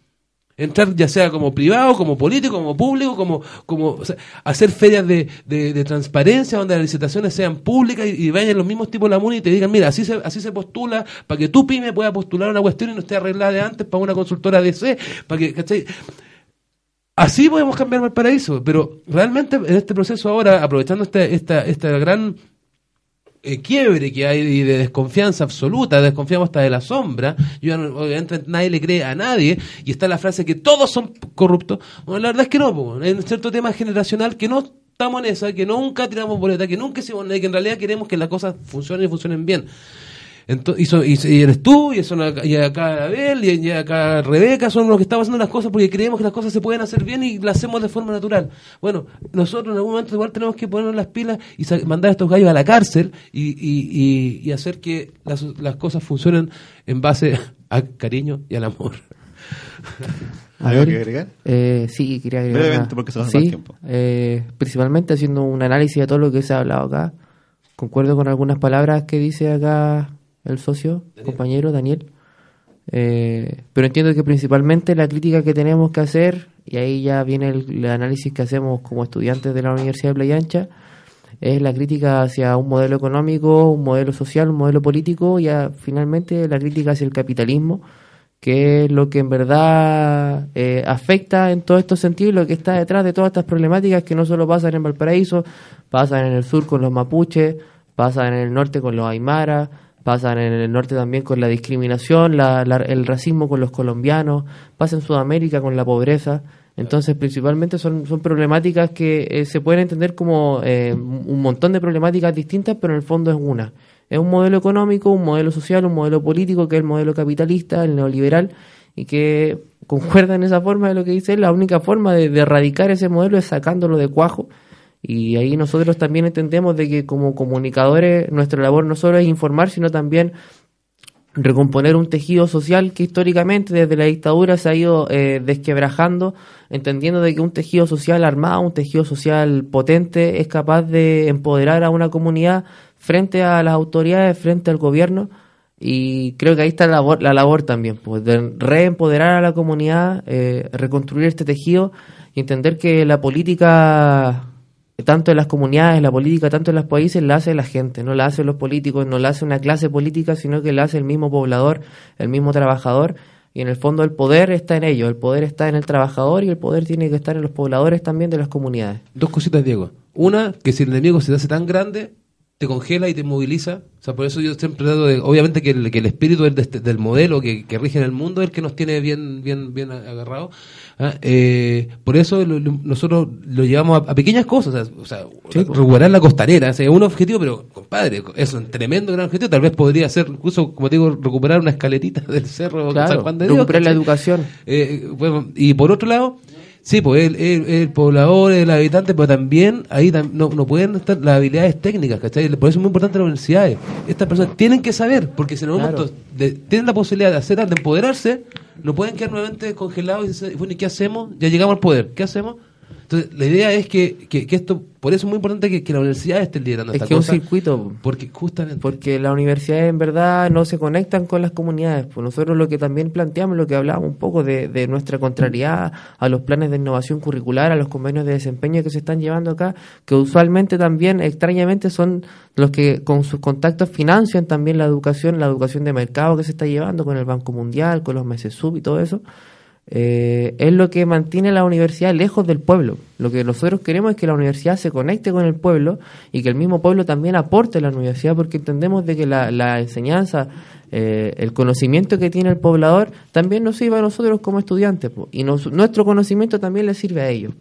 Entrar ya sea como privado, como político, como público, como, como hacer ferias de, de, de transparencia donde las licitaciones sean públicas y, y vayan los mismos tipos de la MUNI y te digan, mira, así se, así se postula para que tu pyme pueda postular una cuestión y no esté arreglada de antes para una consultora DC, para que. Así podemos cambiar el paraíso, pero realmente en este proceso ahora, aprovechando esta, esta, esta gran eh, quiebre que hay y de desconfianza absoluta, desconfiamos hasta de la sombra, yo obviamente nadie le cree a nadie, y está la frase que todos son corruptos, bueno, la verdad es que no, po, hay un cierto tema generacional que no estamos en esa, que nunca tiramos boleta, que nunca hicimos que en realidad queremos que las cosas funcionen y funcionen bien. Entonces, y, so- y- y eres tú, y, son acá, y acá Abel, y, y acá Rebeca, son los que estamos haciendo las cosas porque creemos que las cosas se pueden hacer bien y las hacemos de forma natural. Bueno, nosotros en algún momento igual tenemos que ponernos las pilas y mandar a estos gallos a la cárcel y, y, y- y hacer que las, las cosas funcionen en base al cariño y al amor. A ¿Algo ver, que agregar? eh, sí, quería agregar. Brevemente, porque se nos sí, el tiempo. eh, principalmente haciendo un análisis de todo lo que se ha hablado acá. Concuerdo con algunas palabras que dice acá el socio, compañero Daniel. Eh, pero entiendo que principalmente la crítica que tenemos que hacer, y ahí ya viene el, el análisis que hacemos como estudiantes de la Universidad de Playa Ancha, es la crítica hacia un modelo económico, un modelo social, un modelo político y a- finalmente la crítica hacia el capitalismo, que es lo que en verdad eh, afecta en todos estos sentidos y lo que está detrás de todas estas problemáticas que no solo pasan en Valparaíso, pasan en el sur con los mapuches, pasan en el norte con los aymaras, pasan en el norte también con la discriminación, la- la- el racismo con los colombianos, pasa en Sudamérica con la pobreza. Entonces, principalmente son, son problemáticas que eh, se pueden entender como eh, un montón de problemáticas distintas, pero en el fondo es una. Es un modelo económico, un modelo social, un modelo político, que es el modelo capitalista, el neoliberal, y que concuerda en esa forma de lo que dice. La única forma de, de erradicar ese modelo es sacándolo de cuajo. Y ahí nosotros también entendemos de que como comunicadores nuestra labor no solo es informar, sino también recomponer un tejido social que históricamente desde la dictadura se ha ido eh, desquebrajando, entendiendo de que un tejido social armado, un tejido social potente es capaz de empoderar a una comunidad frente a las autoridades, frente al gobierno. Y creo que ahí está la labor, la labor también, pues, de reempoderar a la comunidad, eh, reconstruir este tejido y entender que la política tanto en las comunidades, la política, tanto en los países, la hace la gente, no la hacen los políticos, no la hace una clase política, sino que la hace el mismo poblador, el mismo trabajador, y en el fondo el poder está en ellos, el poder está en el trabajador y el poder tiene que estar en los pobladores también de las comunidades. Dos cositas, Diego. Una, que si el enemigo se hace tan grande, te congela y te moviliza. O sea, por eso yo siempre trato de, obviamente que el, que el espíritu del, este- del modelo que, que rige en el mundo es el que nos tiene bien, bien, bien agarrado. por eso lo- lo- nosotros lo llevamos a, a pequeñas cosas, o sea, recuperar la costanera, o sea, es un objetivo, pero compadre, es un tremendo gran objetivo. Tal vez podría ser, incluso, como te digo, recuperar una escaletita del cerro Claro, San Juan de Dios. recuperar la educación. Eh, bueno, y por otro lado, sí, pues el, el, el poblador, el habitante, pero también ahí tam- no, no pueden estar las habilidades técnicas, ¿cachai? Por eso es muy importante las universidades. Estas personas tienen que saber, porque si en algún Claro. momento de- tienen la posibilidad de hacer, de empoderarse, no pueden quedar nuevamente congelados y decir, bueno, ¿y qué hacemos? Ya llegamos al poder, ¿qué hacemos? Entonces, la idea es que, que, que esto, por eso es muy importante que, que la universidad esté liderando Es esta que es un circuito. Porque justamente. Porque las universidades en verdad no se conectan con las comunidades. Pues nosotros lo que también planteamos, lo que hablábamos un poco de, de nuestra contrariedad a los planes de innovación curricular, a los convenios de desempeño que se están llevando acá, que usualmente también, extrañamente, son los que con sus contactos financian también la educación, la educación de mercado que se está llevando con el Banco Mundial, con los meses sub y todo eso. Eh, es lo que mantiene la universidad lejos del pueblo. Lo que nosotros queremos es que la universidad se conecte con el pueblo y que el mismo pueblo también aporte a la universidad porque entendemos de que la, enseñanza, eh, el conocimiento que tiene el poblador también nos sirve a nosotros como estudiantes y nos- nuestro conocimiento también le sirve a ellos.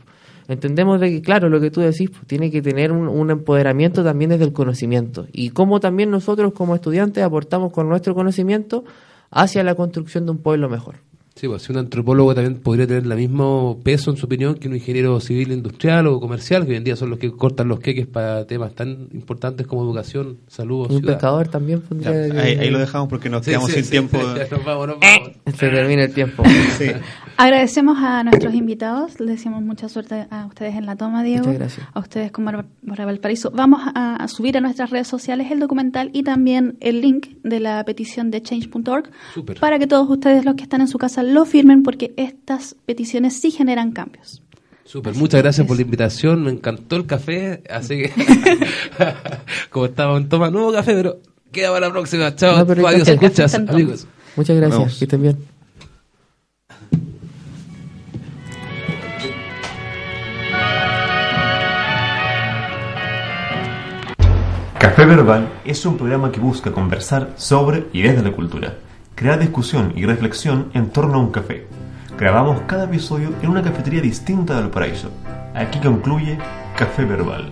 Entendemos de que, claro, lo que tú decís, tiene que tener un, un empoderamiento también desde el conocimiento. Y cómo también nosotros como estudiantes aportamos con nuestro conocimiento hacia la construcción de un pueblo mejor. Sí, pues si un antropólogo también podría tener el mismo peso en su opinión que un ingeniero civil industrial o comercial, que hoy en día son los que cortan los queques para temas tan importantes como educación, salud o Un ciudad. pescador también pondría Ya, ahí, ahí lo dejamos porque nos Sí, quedamos sí, sin sí, tiempo. sí, nos vamos, nos vamos. Se termina el tiempo. Agradecemos a nuestros invitados, les deseamos mucha suerte a ustedes en la toma, Diego. Muchas gracias. A ustedes con Barra Barra Valparaíso. Vamos a, a subir a nuestras redes sociales el documental y también el link de la petición de change.org para que todos ustedes, los que están en su casa, lo firmen porque estas peticiones sí generan cambios. Súper, muchas gracias por la invitación, me encantó el café, así que como estaba toma nuevo café, pero queda para la próxima. Chao, No, adiós, escuchas, amigos. Muchas gracias, Vamos. que estén bien. Café Verbal es un programa que busca conversar sobre y desde la cultura, crear discusión y reflexión en torno a un café. Grabamos cada episodio en una cafetería distinta del paraíso. Aquí concluye Café Verbal.